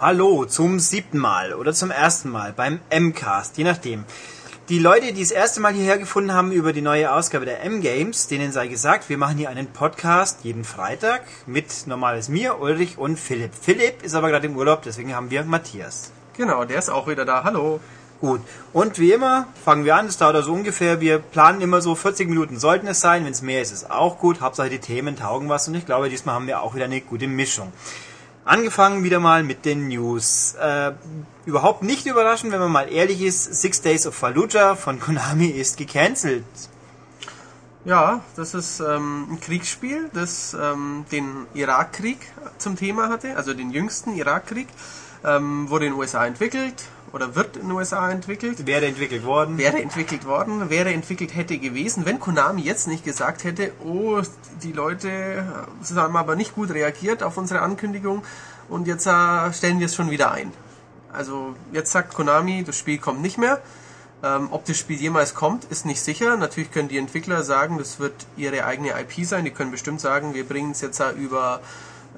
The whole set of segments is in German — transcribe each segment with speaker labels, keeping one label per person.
Speaker 1: Hallo zum siebten Mal oder zum ersten Mal beim M-Cast, je nachdem. Die Leute, die das erste Mal hierher gefunden haben über die neue Ausgabe der M-Games, denen sei gesagt, wir machen hier einen Podcast jeden Freitag mit normales mir, Ulrich und Philipp. Philipp ist aber gerade im Urlaub, deswegen haben wir Matthias.
Speaker 2: Genau, der ist auch wieder da. Hallo.
Speaker 1: Gut. Und wie immer fangen wir an, das dauert also ungefähr, wir planen immer so 40 Minuten sollten es sein, wenn es mehr ist, ist auch gut. Hauptsache die Themen taugen was und ich glaube, diesmal haben wir auch wieder eine gute Mischung. Angefangen wieder mal mit den News. Äh, überhaupt nicht überraschend, wenn man mal ehrlich ist, Six Days of Fallujah von Konami ist gecancelt.
Speaker 2: Ja, das ist ähm, ein Kriegsspiel, das ähm, den Irakkrieg zum Thema hatte, also den jüngsten Irakkrieg. Ähm, wurde in den USA entwickelt, oder wird in den USA entwickelt.
Speaker 1: Wäre entwickelt worden.
Speaker 2: Wäre entwickelt worden, wäre entwickelt hätte gewesen, wenn Konami jetzt nicht gesagt hätte, oh, die Leute haben aber nicht gut reagiert auf unsere Ankündigung und jetzt äh, stellen wir es schon wieder ein. Also jetzt sagt Konami, das Spiel kommt nicht mehr. Ähm, ob das Spiel jemals kommt, ist nicht sicher. Natürlich können die Entwickler sagen, das wird ihre eigene IP sein. Die können bestimmt sagen, wir bringen es jetzt über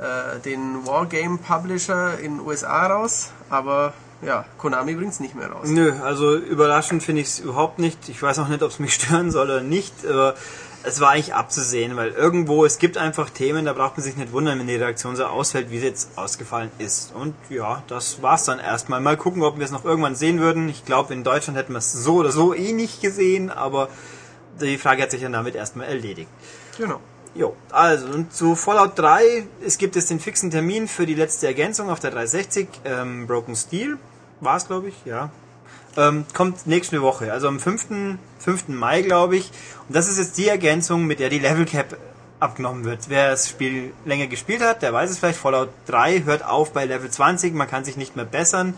Speaker 2: äh, den Wargame Publisher in den USA raus. Aber ja, Konami bringt es nicht mehr raus.
Speaker 1: Nö, also überraschend finde ich es überhaupt nicht. Ich weiß auch nicht, ob es mich stören soll oder nicht, aber es war eigentlich abzusehen, weil irgendwo, es gibt einfach Themen, da braucht man sich nicht wundern, wenn die Reaktion so ausfällt, wie sie jetzt ausgefallen ist. Und ja, das war's dann erstmal. Mal gucken, ob wir es noch irgendwann sehen würden. Ich glaube, in Deutschland hätten wir es so oder so eh nicht gesehen, aber die Frage hat sich dann damit erstmal erledigt.
Speaker 2: Genau.
Speaker 1: Jo, also und zu Fallout 3, es gibt jetzt den fixen Termin für die letzte Ergänzung auf der 360, ähm, Broken Steel war es, glaube ich, ja. Ähm, kommt nächste Woche, also am 5. 5. Mai, glaube ich. Und das ist jetzt die Ergänzung, mit der die Level Cap abgenommen wird. Wer das Spiel länger gespielt hat, der weiß es vielleicht. Fallout 3 hört auf bei Level 20, man kann sich nicht mehr bessern.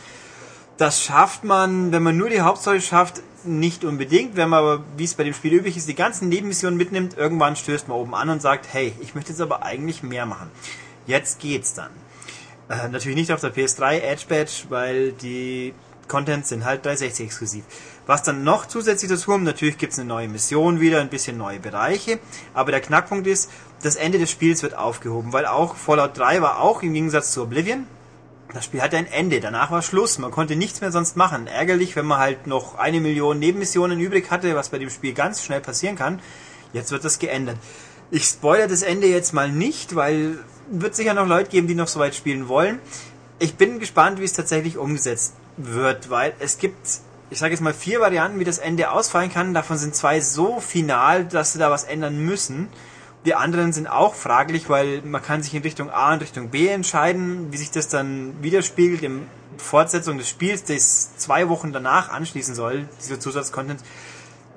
Speaker 1: Das schafft man, wenn man nur die Hauptstory schafft, nicht unbedingt. Wenn man aber, wie es bei dem Spiel üblich ist, die ganzen Nebenmissionen mitnimmt, irgendwann stößt man oben an und sagt, hey, ich möchte jetzt aber eigentlich mehr machen. Jetzt geht's dann. Äh, natürlich nicht auf der PS3 Edge Badge, weil die Contents sind halt 360 exklusiv. Was dann noch zusätzlich dazu kommt, natürlich gibt es eine neue Mission wieder, ein bisschen neue Bereiche, aber der Knackpunkt ist, das Ende des Spiels wird aufgehoben, weil auch Fallout 3 war auch im Gegensatz zu Oblivion, das Spiel hatte ein Ende, danach war Schluss, man konnte nichts mehr sonst machen. Ärgerlich, wenn man halt noch eine Million Nebenmissionen übrig hatte, was bei dem Spiel ganz schnell passieren kann. Jetzt wird das geändert. Ich spoilere das Ende jetzt mal nicht, weil wird sicher noch Leute geben, die noch so weit spielen wollen. Ich bin gespannt, wie es tatsächlich umgesetzt wird, weil es gibt, ich sage jetzt mal, vier Varianten, wie das Ende ausfallen kann. Davon sind zwei so final, dass sie da was ändern müssen. Die anderen sind auch fraglich, weil man kann sich in Richtung A und Richtung B entscheiden, wie sich das dann widerspiegelt im Fortsetzung des Spiels, das zwei Wochen danach anschließen soll, dieser Zusatzcontent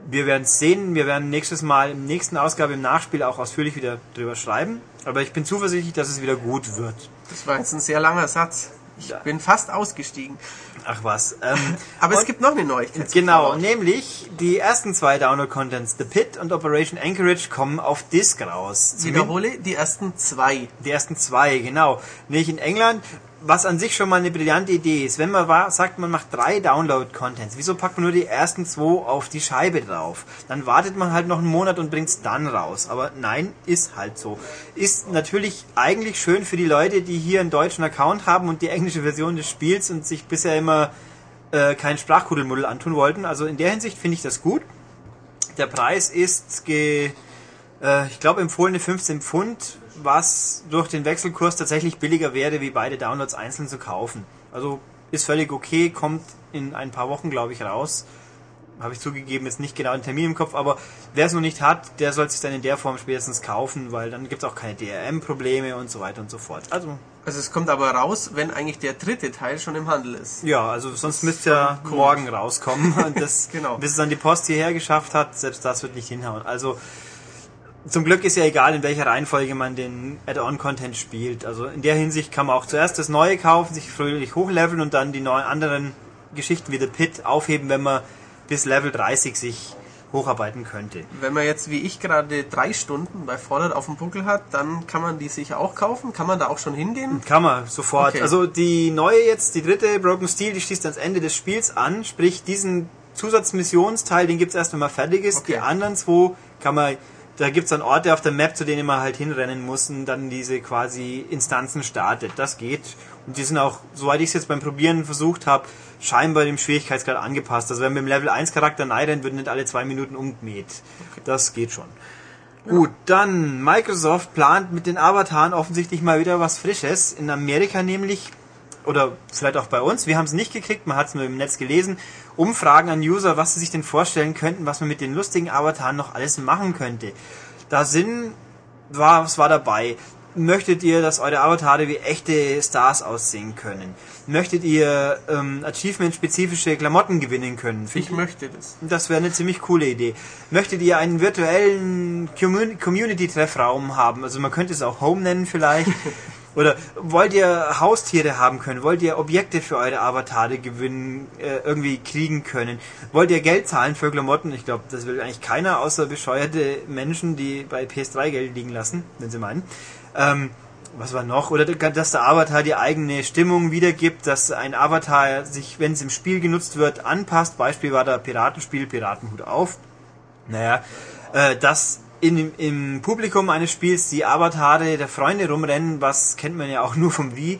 Speaker 1: wir werden es sehen. Wir werden nächstes Mal im nächsten Ausgabe im Nachspiel auch ausführlich wieder drüber schreiben. Aber ich bin zuversichtlich, dass es wieder gut wird.
Speaker 2: Das war jetzt ein sehr langer Satz. Ich ja. bin fast ausgestiegen.
Speaker 1: Ach was. Ähm,
Speaker 2: Aber es gibt noch eine Neuigkeit.
Speaker 1: Genau, nämlich die ersten zwei Download-Contents, The Pit und Operation Anchorage, kommen auf Disc raus.
Speaker 2: Wiederhole, die ersten zwei.
Speaker 1: Die ersten zwei, genau. Nicht in England was an sich schon mal eine brillante Idee ist. Wenn man war, sagt, man macht drei Download-Contents, wieso packt man nur die ersten zwei auf die Scheibe drauf? Dann wartet man halt noch einen Monat und bringt es dann raus. Aber nein, ist halt so. Ist natürlich eigentlich schön für die Leute, die hier einen deutschen Account haben und die englische Version des Spiels und sich bisher immer äh, kein Sprachkuddelmuddel antun wollten. Also in der Hinsicht finde ich das gut. Der Preis ist, ge, äh, ich glaube, empfohlene 15 Pfund was durch den Wechselkurs tatsächlich billiger wäre, wie beide Downloads einzeln zu kaufen. Also ist völlig okay, kommt in ein paar Wochen, glaube ich, raus. Habe ich zugegeben, jetzt nicht genau den Termin im Kopf, aber wer es noch nicht hat, der soll sich dann in der Form spätestens kaufen, weil dann gibt es auch keine DRM-Probleme und so weiter und so fort.
Speaker 2: Also also es kommt aber raus, wenn eigentlich der dritte Teil schon im Handel ist.
Speaker 1: Ja, also sonst müsste ja morgen rauskommen. Und das, genau. Bis es dann die Post hierher geschafft hat, selbst das wird nicht hinhauen. Also zum Glück ist ja egal, in welcher Reihenfolge man den Add-on-Content spielt. Also in der Hinsicht kann man auch zuerst das Neue kaufen, sich fröhlich hochleveln und dann die neuen anderen Geschichten wie The Pit aufheben, wenn man bis Level 30 sich hocharbeiten könnte.
Speaker 2: Wenn man jetzt wie ich gerade drei Stunden bei Fallout auf dem Buckel hat, dann kann man die sich auch kaufen. Kann man da auch schon hingehen?
Speaker 1: Kann man sofort. Okay. Also die neue jetzt, die dritte Broken Steel, die schließt ans Ende des Spiels an. Sprich diesen Zusatzmissionsteil, den gibt es erst, wenn man fertig ist. Okay. Die anderen zwei kann man da gibt's dann Orte auf der Map, zu denen man halt hinrennen muss und dann diese quasi Instanzen startet. Das geht. Und die sind auch, soweit ich es jetzt beim Probieren versucht habe, scheinbar dem Schwierigkeitsgrad angepasst. Also wenn man im Level 1 Charakter rennt, wird nicht alle zwei Minuten umgemäht. Okay. Das geht schon. Ja. Gut, dann Microsoft plant mit den Avataren offensichtlich mal wieder was Frisches. In Amerika nämlich, oder vielleicht auch bei uns, wir haben es nicht gekriegt, man hat es nur im Netz gelesen, Umfragen an User, was sie sich denn vorstellen könnten, was man mit den lustigen Avataren noch alles machen könnte. Da sind, war, was war dabei? Möchtet ihr, dass eure Avatare wie echte Stars aussehen können? Möchtet ihr ähm, Achievement-spezifische Klamotten gewinnen können?
Speaker 2: Ich möchte das.
Speaker 1: Das wäre eine ziemlich coole Idee. Möchtet ihr einen virtuellen Community-Treffraum haben? Also man könnte es auch Home nennen vielleicht. Oder wollt ihr Haustiere haben können? Wollt ihr Objekte für eure Avatare gewinnen, äh, irgendwie kriegen können? Wollt ihr Geld zahlen für Klamotten? Ich glaube, das will eigentlich keiner, außer bescheuerte Menschen, die bei PS3 Geld liegen lassen, wenn sie meinen. Ähm, was war noch? Oder dass der Avatar die eigene Stimmung wiedergibt, dass ein Avatar sich, wenn es im Spiel genutzt wird, anpasst. Beispiel war da Piratenspiel, Piratenhut auf. Naja, äh, dass in, im Publikum eines Spiels die Avatare der Freunde rumrennen, was kennt man ja auch nur vom Wii.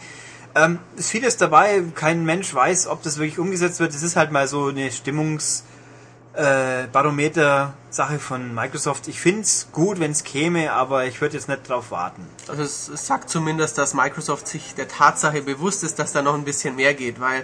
Speaker 1: Ähm, ist vieles dabei, kein Mensch weiß, ob das wirklich umgesetzt wird. Es ist halt mal so eine Stimmungsbarometer-Sache äh, von Microsoft. Ich finde es gut, wenn es käme, aber ich würde jetzt nicht drauf warten.
Speaker 2: Also es, es sagt zumindest, dass Microsoft sich der Tatsache bewusst ist, dass da noch ein bisschen mehr geht, weil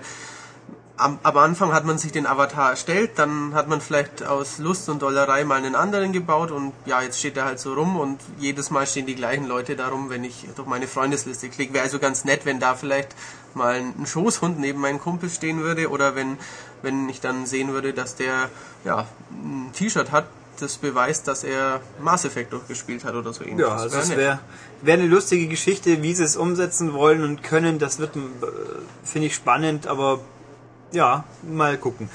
Speaker 2: am, am Anfang hat man sich den Avatar erstellt, dann hat man vielleicht aus Lust und Dollerei mal einen anderen gebaut und ja, jetzt steht er halt so rum und jedes Mal stehen die gleichen Leute darum, wenn ich durch meine Freundesliste klicke. Wäre also ganz nett, wenn da vielleicht mal ein Schoßhund neben meinem Kumpel stehen würde oder wenn, wenn ich dann sehen würde, dass der ja, ein T-Shirt hat, das beweist, dass er Mass Effect durchgespielt hat oder so
Speaker 1: ähnlich. Ja, also es wäre wär eine lustige Geschichte, wie sie es umsetzen wollen und können. Das wird, äh, finde ich, spannend, aber ja, mal gucken.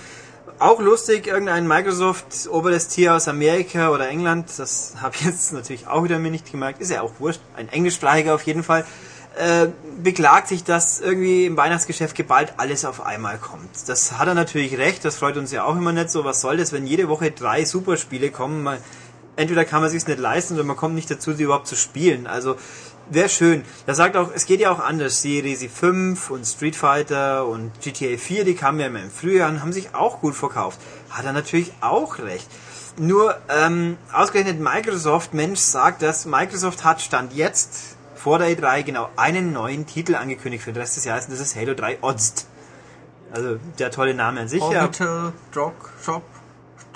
Speaker 1: Auch lustig, irgendein Microsoft oberes Tier aus Amerika oder England, das habe ich jetzt natürlich auch wieder mir nicht gemerkt, ist ja auch wurscht, ein englischsprachiger auf jeden Fall, äh, beklagt sich, dass irgendwie im Weihnachtsgeschäft geballt alles auf einmal kommt. Das hat er natürlich recht, das freut uns ja auch immer nicht so. Was soll das, wenn jede Woche drei Superspiele kommen? Man, entweder kann man sich nicht leisten oder man kommt nicht dazu, sie überhaupt zu spielen. Also Wäre schön. Er sagt auch, es geht ja auch anders. Resi 5 und Street Fighter und GTA 4, die kamen ja immer im Frühjahr und haben sich auch gut verkauft. Hat er natürlich auch recht. Nur ähm, ausgerechnet Microsoft, Mensch, sagt, dass Microsoft hat Stand jetzt vor der E3 genau einen neuen Titel angekündigt für den Rest des Jahres und das ist Halo 3 Odds. Also der tolle Name an sich.
Speaker 2: Orbital ja. Drop Shop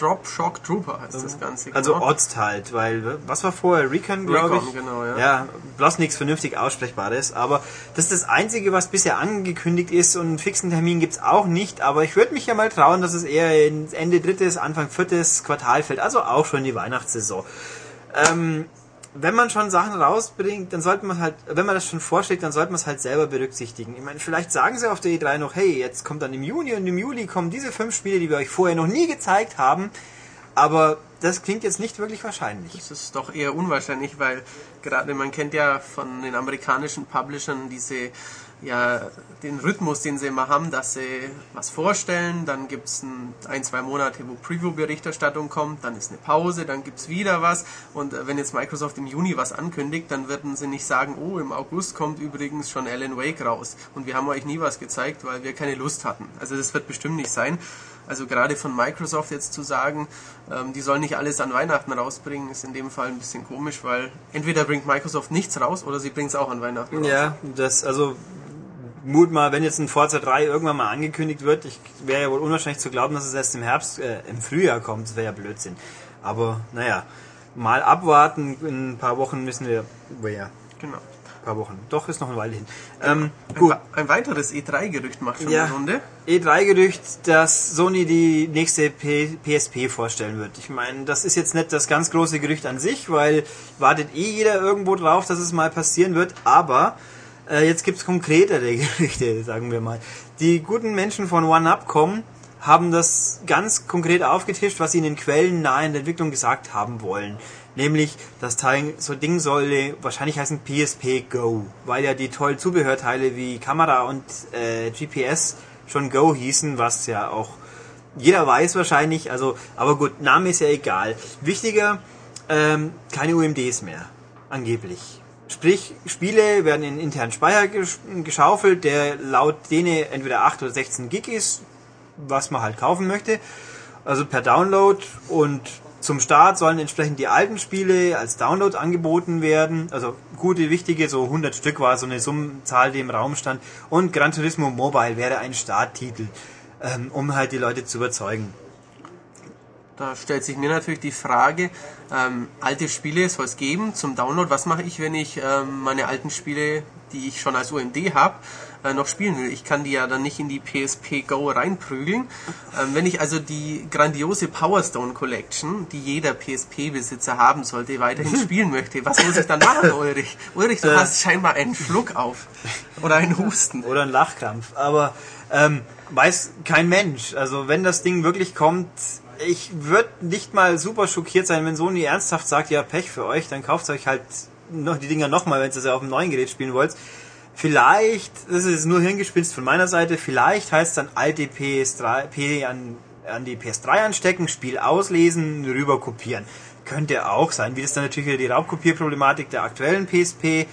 Speaker 2: Drop Shock Trooper heißt das ähm, Ganze.
Speaker 1: Also genau. Halt, weil, was war vorher? Recon, glaube ich?
Speaker 2: genau, ja.
Speaker 1: Ja, bloß nichts vernünftig Aussprechbares, aber das ist das Einzige, was bisher angekündigt ist und einen fixen Termin gibt's auch nicht, aber ich würde mich ja mal trauen, dass es eher Ende drittes, Anfang viertes Quartal fällt, also auch schon die Weihnachtssaison. Ähm, wenn man schon Sachen rausbringt, dann sollte man halt, wenn man das schon vorschlägt, dann sollte man es halt selber berücksichtigen. Ich meine, vielleicht sagen sie auf der E3 noch, hey, jetzt kommt dann im Juni und im Juli kommen diese fünf Spiele, die wir euch vorher noch nie gezeigt haben. Aber das klingt jetzt nicht wirklich wahrscheinlich.
Speaker 2: Das ist doch eher unwahrscheinlich, weil gerade man kennt ja von den amerikanischen Publishern diese ja den Rhythmus, den sie immer haben, dass sie was vorstellen, dann gibt es ein, ein, zwei Monate, wo Preview-Berichterstattung kommt, dann ist eine Pause, dann gibt es wieder was und äh, wenn jetzt Microsoft im Juni was ankündigt, dann werden sie nicht sagen, oh, im August kommt übrigens schon Alan Wake raus und wir haben euch nie was gezeigt, weil wir keine Lust hatten. Also das wird bestimmt nicht sein. Also gerade von Microsoft jetzt zu sagen, ähm, die sollen nicht alles an Weihnachten rausbringen, ist in dem Fall ein bisschen komisch, weil entweder bringt Microsoft nichts raus oder sie bringt es auch an Weihnachten raus.
Speaker 1: Ja, das, also Mut mal, wenn jetzt ein Forza 3 irgendwann mal angekündigt wird, ich wäre ja wohl unwahrscheinlich zu glauben, dass es erst im Herbst, äh, im Frühjahr kommt, das wäre ja Blödsinn. Aber naja, mal abwarten, in ein paar Wochen müssen wir, oh ja.
Speaker 2: Genau.
Speaker 1: Ein paar Wochen. Doch, ist noch eine Weile hin.
Speaker 2: Ähm, ein, gut. ein weiteres E3-Gerücht macht schon ja, eine Runde.
Speaker 1: E3-Gerücht, dass Sony die nächste P PSP vorstellen wird. Ich meine, das ist jetzt nicht das ganz große Gerücht an sich, weil wartet eh jeder irgendwo drauf, dass es mal passieren wird, aber äh, jetzt gibt's konkretere Gerüchte, sagen wir mal. Die guten Menschen von OneUp.com haben das ganz konkret aufgetischt, was sie in den Quellen nahe in der Entwicklung gesagt haben wollen. Nämlich, das Teil, so Ding solle wahrscheinlich heißen PSP Go, weil ja die tollen Zubehörteile wie Kamera und äh, GPS schon Go hießen, was ja auch jeder weiß wahrscheinlich, also, aber gut, Name ist ja egal. Wichtiger, ähm, keine UMDs mehr, angeblich. Sprich, Spiele werden in internen Speicher geschaufelt, der laut denen entweder 8 oder 16 Gig ist, was man halt kaufen möchte. Also per Download und zum Start sollen entsprechend die alten Spiele als Download angeboten werden. Also gute, wichtige, so 100 Stück war so eine Summenzahl, die im Raum stand. Und Gran Turismo Mobile wäre ein Starttitel, ähm, um halt die Leute zu überzeugen.
Speaker 2: Da stellt sich mir natürlich die Frage, ähm, alte Spiele soll es geben zum Download. Was mache ich, wenn ich ähm, meine alten Spiele, die ich schon als UMD habe, äh, noch spielen will? Ich kann die ja dann nicht in die PSP Go reinprügeln. Ähm, wenn ich also die grandiose Power Stone Collection, die jeder PSP-Besitzer haben sollte, weiterhin spielen möchte, was muss ich dann machen, Ulrich? Ulrich, du äh, hast scheinbar einen Schluck auf. Oder einen Husten.
Speaker 1: Oder einen Lachkrampf. Aber ähm, weiß kein Mensch. Also wenn das Ding wirklich kommt, ich würde nicht mal super schockiert sein, wenn Sony ernsthaft sagt, ja, Pech für euch, dann kauft euch halt noch die Dinger nochmal, wenn ihr sie auf dem neuen Gerät spielen wollt. Vielleicht, das ist nur Hirngespinst von meiner Seite, vielleicht heißt es dann alte PS3 P an, an die PS3 anstecken, Spiel auslesen, rüber kopieren. Könnte auch sein, wie das dann natürlich wieder die Raubkopierproblematik der aktuellen PSP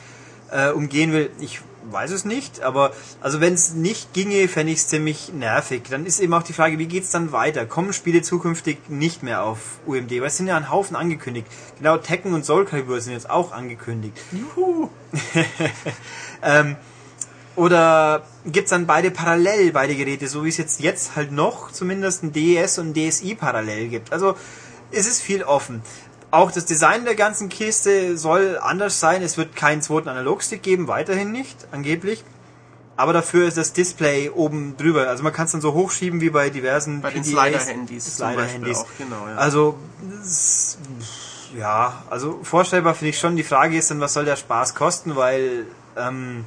Speaker 1: äh, umgehen will. Ich weiß es nicht, aber also wenn es nicht ginge, fände ich es ziemlich nervig. Dann ist eben auch die Frage, wie geht es dann weiter? Kommen Spiele zukünftig nicht mehr auf UMD? Weil es sind ja ein Haufen angekündigt. Genau, Tekken und Soul Calibur sind jetzt auch angekündigt. Juhu! ähm, oder gibt's dann beide parallel, beide Geräte, so wie es jetzt, jetzt halt noch zumindest ein DES und ein DSi parallel gibt. Also es ist viel offen. Auch das Design der ganzen Kiste soll anders sein. Es wird keinen zweiten Analogstick geben, weiterhin nicht, angeblich. Aber dafür ist das Display oben drüber. Also man kann es dann so hochschieben wie bei diversen
Speaker 2: bei den Slider-Handys.
Speaker 1: Slider-Handys. Genau, ja. Also ja, also vorstellbar finde ich schon. Die Frage ist dann, was soll der Spaß kosten, weil ähm,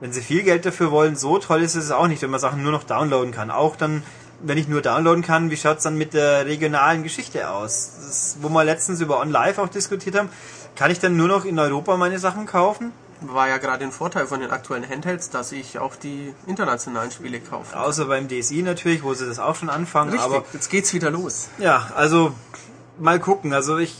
Speaker 1: wenn sie viel Geld dafür wollen, so toll ist es auch nicht, wenn man Sachen nur noch downloaden kann. Auch dann wenn ich nur downloaden kann, wie schaut's dann mit der regionalen Geschichte aus? Das, wo wir letztens über OnLive auch diskutiert haben, kann ich dann nur noch in Europa meine Sachen kaufen?
Speaker 2: War ja gerade ein Vorteil von den aktuellen Handhelds, dass ich auch die internationalen Spiele kaufe.
Speaker 1: Außer beim DSI natürlich, wo sie das auch schon anfangen.
Speaker 2: Richtig, aber jetzt geht's wieder los.
Speaker 1: Ja, also mal gucken. Also ich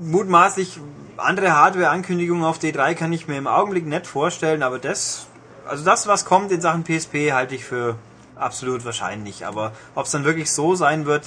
Speaker 1: mutmaßlich andere Hardware-Ankündigungen auf D3 kann ich mir im Augenblick nicht vorstellen, aber das, also das, was kommt in Sachen PSP, halte ich für absolut wahrscheinlich. Aber ob es dann wirklich so sein wird,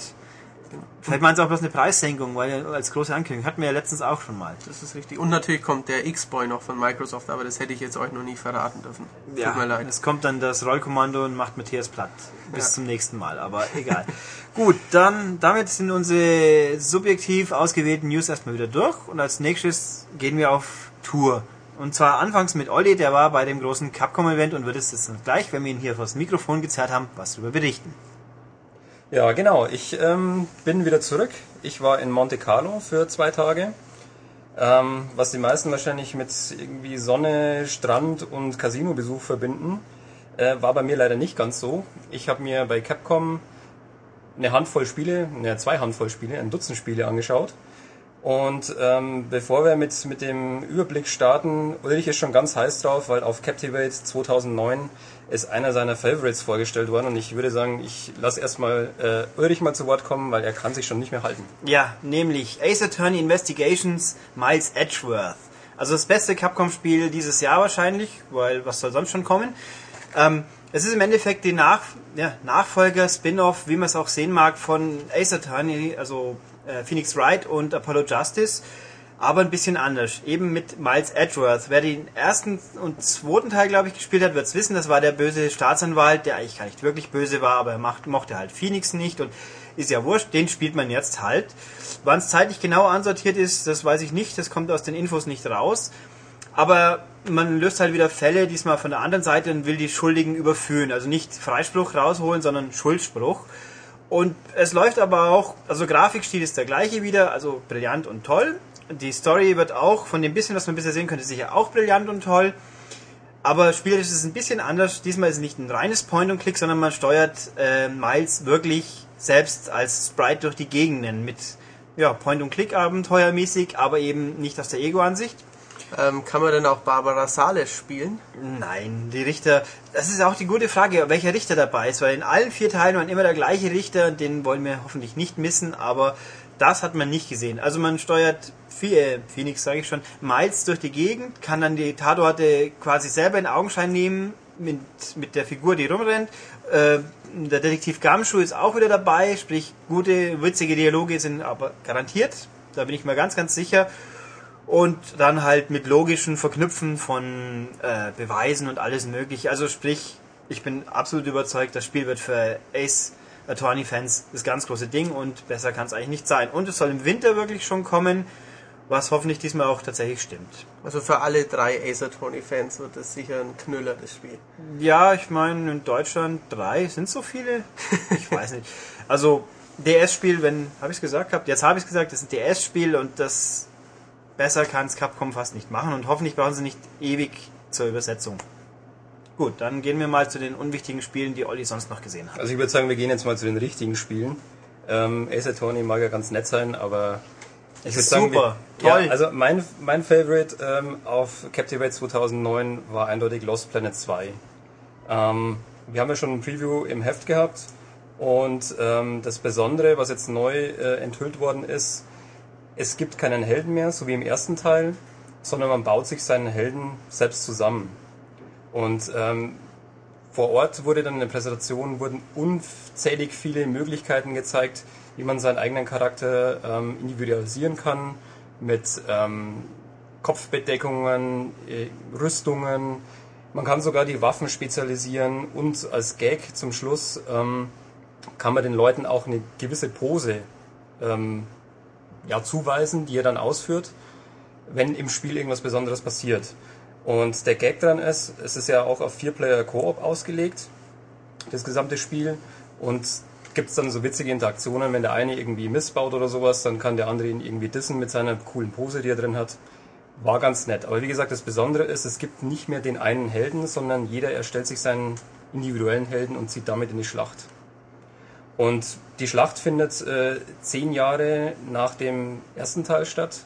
Speaker 1: vielleicht meint es auch bloß eine Preissenkung, weil als große Ankündigung hatten wir ja letztens auch schon mal.
Speaker 2: Das ist richtig. Und natürlich kommt der X-Boy noch von Microsoft, aber das hätte ich jetzt euch noch nie verraten dürfen.
Speaker 1: Tut ja, mir leid. Es kommt dann das Rollkommando und macht Matthias platt. Bis ja. zum nächsten Mal, aber egal. Gut, dann damit sind unsere subjektiv ausgewählten News erstmal wieder durch und als nächstes gehen wir auf Tour. Und zwar anfangs mit Olli, der war bei dem großen Capcom-Event und wird es jetzt gleich, wenn wir ihn hier vors Mikrofon gezerrt haben, was darüber berichten.
Speaker 3: Ja, genau. Ich ähm, bin wieder zurück. Ich war in Monte Carlo für zwei Tage. Ähm, was die meisten wahrscheinlich mit irgendwie Sonne, Strand und Casino-Besuch verbinden, äh, war bei mir leider nicht ganz so. Ich habe mir bei Capcom eine Handvoll Spiele, ne, zwei Handvoll Spiele, ein Dutzend Spiele angeschaut und ähm, bevor wir mit, mit dem Überblick starten, Ulrich ist schon ganz heiß drauf, weil auf Captivate 2009 ist einer seiner Favorites vorgestellt worden und ich würde sagen, ich lasse erstmal äh, Ulrich mal zu Wort kommen, weil er kann sich schon nicht mehr halten.
Speaker 1: Ja, nämlich Ace Attorney Investigations Miles Edgeworth. Also das beste Capcom-Spiel dieses Jahr wahrscheinlich, weil was soll sonst schon kommen? Ähm, es ist im Endeffekt die Nach ja, Nachfolger, Spin-off, wie man es auch sehen mag, von Ace Attorney, also äh, Phoenix Wright und Apollo Justice, aber ein bisschen anders. Eben mit Miles Edgeworth. Wer den ersten und zweiten Teil, glaube ich, gespielt hat, wird es wissen. Das war der böse Staatsanwalt, der eigentlich gar nicht wirklich böse war, aber er macht, mochte halt Phoenix nicht und ist ja wurscht. Den spielt man jetzt halt. Wann es zeitlich genau ansortiert ist, das weiß ich nicht. Das kommt aus den Infos nicht raus. Aber man löst halt wieder Fälle, diesmal von der anderen Seite und will die Schuldigen überführen. Also nicht Freispruch rausholen, sondern Schuldspruch. Und es läuft aber auch, also Grafikstil ist der gleiche wieder, also brillant und toll. Die Story wird auch, von dem bisschen, was man bisher sehen könnte, sicher auch brillant und toll. Aber spielerisch ist es ein bisschen anders. Diesmal ist es nicht ein reines Point-and-Click, sondern man steuert äh, Miles wirklich selbst als Sprite durch die Gegenden mit ja, Point-and-Click-Abenteuermäßig, aber eben nicht aus der Ego-Ansicht.
Speaker 2: Ähm, kann man denn auch Barbara Sales spielen?
Speaker 1: Nein, die Richter, das ist auch die gute Frage, welcher Richter dabei ist, weil in allen vier Teilen war immer der gleiche Richter, den wollen wir hoffentlich nicht missen, aber das hat man nicht gesehen. Also man steuert äh, Phoenix, sage ich schon, Miles durch die Gegend, kann dann die Tatorte quasi selber in Augenschein nehmen mit, mit der Figur, die rumrennt. Äh, der Detektiv Gamschuh ist auch wieder dabei, sprich gute, witzige Dialoge sind aber garantiert. Da bin ich mir ganz, ganz sicher. Und dann halt mit logischen Verknüpfen von äh, Beweisen und alles mögliche. Also sprich, ich bin absolut überzeugt, das Spiel wird für Ace Attorney-Fans das ganz große Ding und besser kann es eigentlich nicht sein. Und es soll im Winter wirklich schon kommen, was hoffentlich diesmal auch tatsächlich stimmt.
Speaker 2: Also für alle drei Ace Attorney-Fans wird das sicher ein Knüller, das Spiel.
Speaker 1: Ja, ich meine, in Deutschland drei, sind so viele? Ich weiß nicht. Also DS-Spiel, wenn, habe ich es gesagt gehabt? Jetzt habe ich es gesagt, das ist ein DS-Spiel und das besser kann es Capcom fast nicht machen und hoffentlich brauchen sie nicht ewig zur Übersetzung. Gut, dann gehen wir mal zu den unwichtigen Spielen, die Olli sonst noch gesehen hat.
Speaker 3: Also ich würde sagen, wir gehen jetzt mal zu den richtigen Spielen. Ähm, Ace Attorney mag ja ganz nett sein, aber
Speaker 1: ich würde sagen, super,
Speaker 3: wir, toll. Ja, also mein, mein Favorite ähm, auf Captivate 2009 war eindeutig Lost Planet 2. Ähm, wir haben ja schon ein Preview im Heft gehabt und ähm, das Besondere, was jetzt neu äh, enthüllt worden ist, es gibt keinen Helden mehr, so wie im ersten Teil, sondern man baut sich seinen Helden selbst zusammen. Und ähm, vor Ort wurde dann in der Präsentation wurden unzählig viele Möglichkeiten gezeigt, wie man seinen eigenen Charakter ähm, individualisieren kann mit ähm, Kopfbedeckungen, äh, Rüstungen. Man kann sogar die Waffen spezialisieren und als Gag zum Schluss ähm, kann man den Leuten auch eine gewisse Pose ähm, ja, zuweisen, die er dann ausführt, wenn im Spiel irgendwas Besonderes passiert. Und der Gag dran ist, es ist ja auch auf Vier-Player-Koop ausgelegt, das gesamte Spiel. Und gibt es dann so witzige Interaktionen, wenn der eine irgendwie missbaut oder sowas, dann kann der andere ihn irgendwie dissen mit seiner coolen Pose, die er drin hat. War ganz nett. Aber wie gesagt, das Besondere ist, es gibt nicht mehr den einen Helden, sondern jeder erstellt sich seinen individuellen Helden und zieht damit in die Schlacht. Und die Schlacht findet äh, zehn Jahre nach dem ersten Teil statt.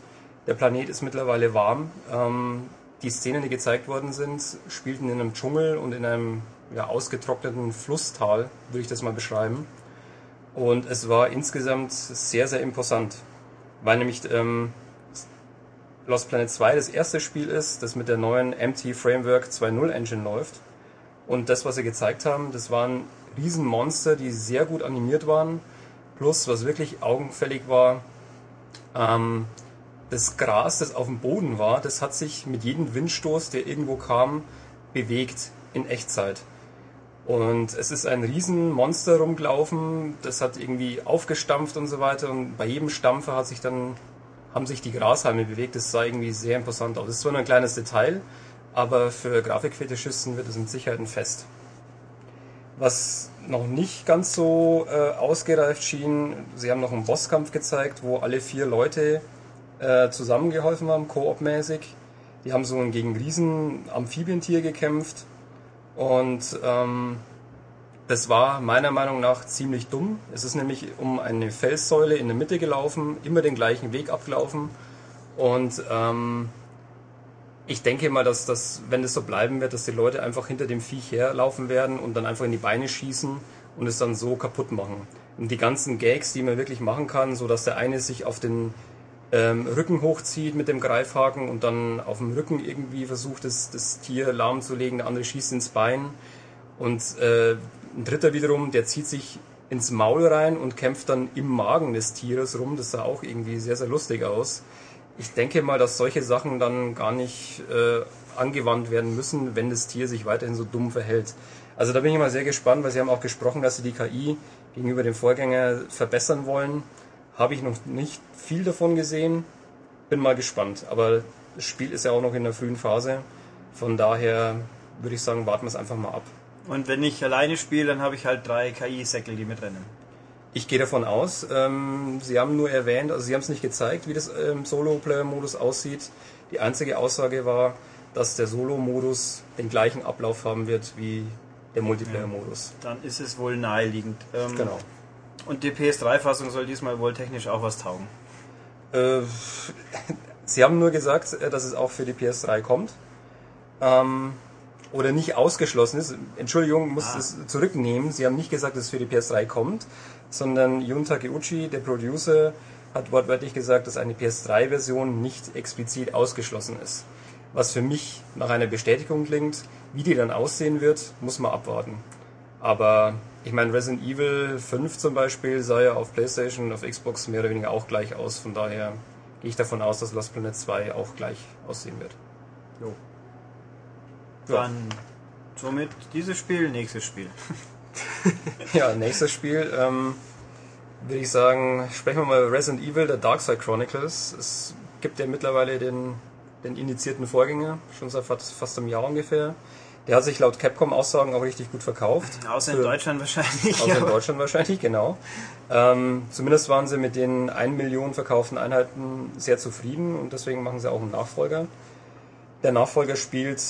Speaker 3: Der Planet ist mittlerweile warm. Ähm, die Szenen, die gezeigt worden sind, spielten in einem Dschungel und in einem ja, ausgetrockneten Flusstal, würde ich das mal beschreiben. Und es war insgesamt sehr, sehr imposant, weil nämlich ähm, Lost Planet 2 das erste Spiel ist, das mit der neuen MT Framework 2.0 Engine läuft. Und das, was sie gezeigt haben, das waren Riesenmonster, die sehr gut animiert waren. Plus, was wirklich augenfällig war, ähm, das Gras, das auf dem Boden war, das hat sich mit jedem Windstoß, der irgendwo kam, bewegt in Echtzeit. Und es ist ein Riesenmonster rumgelaufen, das hat irgendwie aufgestampft und so weiter. Und bei jedem Stampfer hat sich dann, haben sich die Grashalme bewegt. Das sah irgendwie sehr imposant aus. Das ist nur ein kleines Detail, aber für Grafikfetischisten wird es mit Sicherheit ein Fest. Was noch nicht ganz so äh, ausgereift schien, sie haben noch einen Bosskampf gezeigt, wo alle vier Leute äh, zusammengeholfen haben, koop-mäßig. Die haben so gegen riesen Amphibientier gekämpft und ähm, das war meiner Meinung nach ziemlich dumm. Es ist nämlich um eine Felssäule in der Mitte gelaufen, immer den gleichen Weg abgelaufen und ähm, ich denke mal, dass das, wenn das so bleiben wird, dass die Leute einfach hinter dem Viech herlaufen werden und dann einfach in die Beine schießen und es dann so kaputt machen. Und die ganzen Gags, die man wirklich machen kann, so dass der eine sich auf den ähm, Rücken hochzieht mit dem Greifhaken und dann auf dem Rücken irgendwie versucht, das, das Tier lahmzulegen, der andere schießt ins Bein und äh, ein dritter wiederum, der zieht sich ins Maul rein und kämpft dann im Magen des Tieres rum. Das sah auch irgendwie sehr, sehr lustig aus ich denke mal, dass solche Sachen dann gar nicht äh, angewandt werden müssen, wenn das Tier sich weiterhin so dumm verhält. Also da bin ich mal sehr gespannt, weil Sie haben auch gesprochen, dass Sie die KI gegenüber dem Vorgänger verbessern wollen. Habe ich noch nicht viel davon gesehen. Bin mal gespannt. Aber das Spiel ist ja auch noch in der frühen Phase. Von daher würde ich sagen, warten wir es einfach mal ab.
Speaker 1: Und wenn ich alleine spiele, dann habe ich halt drei KI-Säckel, die mitrennen.
Speaker 3: Ich gehe davon aus. Ähm, Sie haben nur erwähnt, also Sie haben es nicht gezeigt, wie das im Solo-Player-Modus aussieht. Die einzige Aussage war, dass der Solo-Modus den gleichen Ablauf haben wird wie der Multiplayer-Modus.
Speaker 1: Dann ist es wohl naheliegend.
Speaker 3: Ähm, genau.
Speaker 1: Und die PS3-Fassung soll diesmal wohl technisch auch was taugen.
Speaker 3: Äh, Sie haben nur gesagt, äh, dass es auch für die PS3 kommt. Ähm, oder nicht ausgeschlossen ist. Entschuldigung, muss
Speaker 1: Ah.
Speaker 3: es zurücknehmen. Sie haben nicht gesagt, dass es für die PS3 kommt, sondern Jun Takeuchi, der Producer, hat wortwörtlich gesagt, dass eine PS3-Version nicht explizit ausgeschlossen ist. Was für mich nach einer Bestätigung klingt. Wie die dann aussehen wird, muss man abwarten. Aber ich meine, Resident Evil 5 zum Beispiel sah ja auf PlayStation und auf Xbox mehr oder weniger auch gleich aus. Von daher gehe ich davon aus, dass Lost Planet 2 auch gleich aussehen wird. Ja.
Speaker 1: Dann somit dieses Spiel, nächstes Spiel.
Speaker 3: Ja, nächstes Spiel ähm, würde ich sagen, sprechen wir mal über Resident Evil, der Dark Side Chronicles. Es gibt ja mittlerweile den, den indizierten Vorgänger, schon seit fast, fast einem Jahr ungefähr. Der hat sich laut Capcom-Aussagen auch richtig gut verkauft.
Speaker 1: Außer in Deutschland wahrscheinlich.
Speaker 3: Außer in Deutschland wahrscheinlich, genau. Ähm, zumindest waren sie mit den 1 Million verkauften Einheiten sehr zufrieden und deswegen machen sie auch einen Nachfolger. Der Nachfolger spielt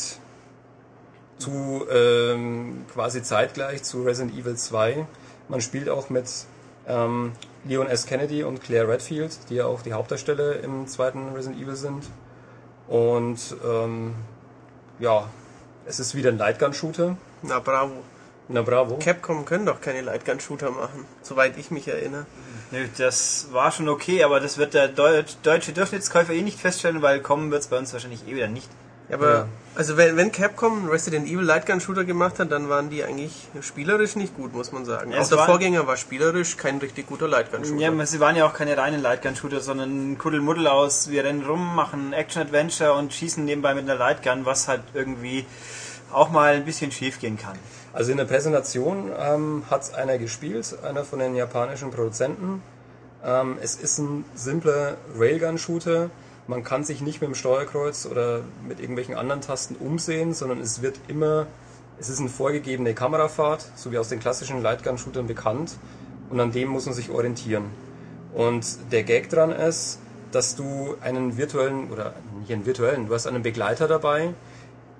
Speaker 3: zu ähm, quasi zeitgleich zu Resident Evil 2. Man spielt auch mit ähm, Leon S. Kennedy und Claire Redfield, die ja auch die Hauptdarsteller im zweiten Resident Evil sind. Und ähm, ja, es ist wieder ein Lightgun-Shooter.
Speaker 2: Na bravo.
Speaker 3: Na bravo.
Speaker 2: Capcom können doch keine Lightgun-Shooter machen, soweit ich mich erinnere.
Speaker 1: Nö, das war schon okay, aber das wird der Deut deutsche Durchschnittskäufer eh nicht feststellen, weil kommen wird es bei uns wahrscheinlich eh wieder nicht.
Speaker 2: Ja, Aber
Speaker 3: Ja.
Speaker 2: also wenn, wenn Capcom Resident Evil Lightgun Shooter gemacht hat, dann waren die eigentlich spielerisch nicht gut, muss man sagen.
Speaker 1: Ja,
Speaker 2: auch der Vorgänger war spielerisch kein richtig guter Lightgun Shooter.
Speaker 1: Ja, aber sie waren ja auch keine reinen Lightgun-Shooter, sondern ein Kuddelmuddel aus, wir rennen rum, machen Action-Adventure und schießen nebenbei mit einer Lightgun, was halt irgendwie auch mal ein bisschen schief gehen kann.
Speaker 3: Also in der Präsentation ähm, hat es einer gespielt, einer von den japanischen Produzenten. Ähm, es ist ein simpler Railgun-Shooter. Man kann sich nicht mit dem Steuerkreuz oder mit irgendwelchen anderen Tasten umsehen, sondern es wird immer, es ist eine vorgegebene Kamerafahrt, so wie aus den klassischen Lightgun-Shootern bekannt. Und an dem muss man sich orientieren. Und der Gag dran ist, dass du einen virtuellen, oder nicht einen virtuellen, du hast einen Begleiter dabei,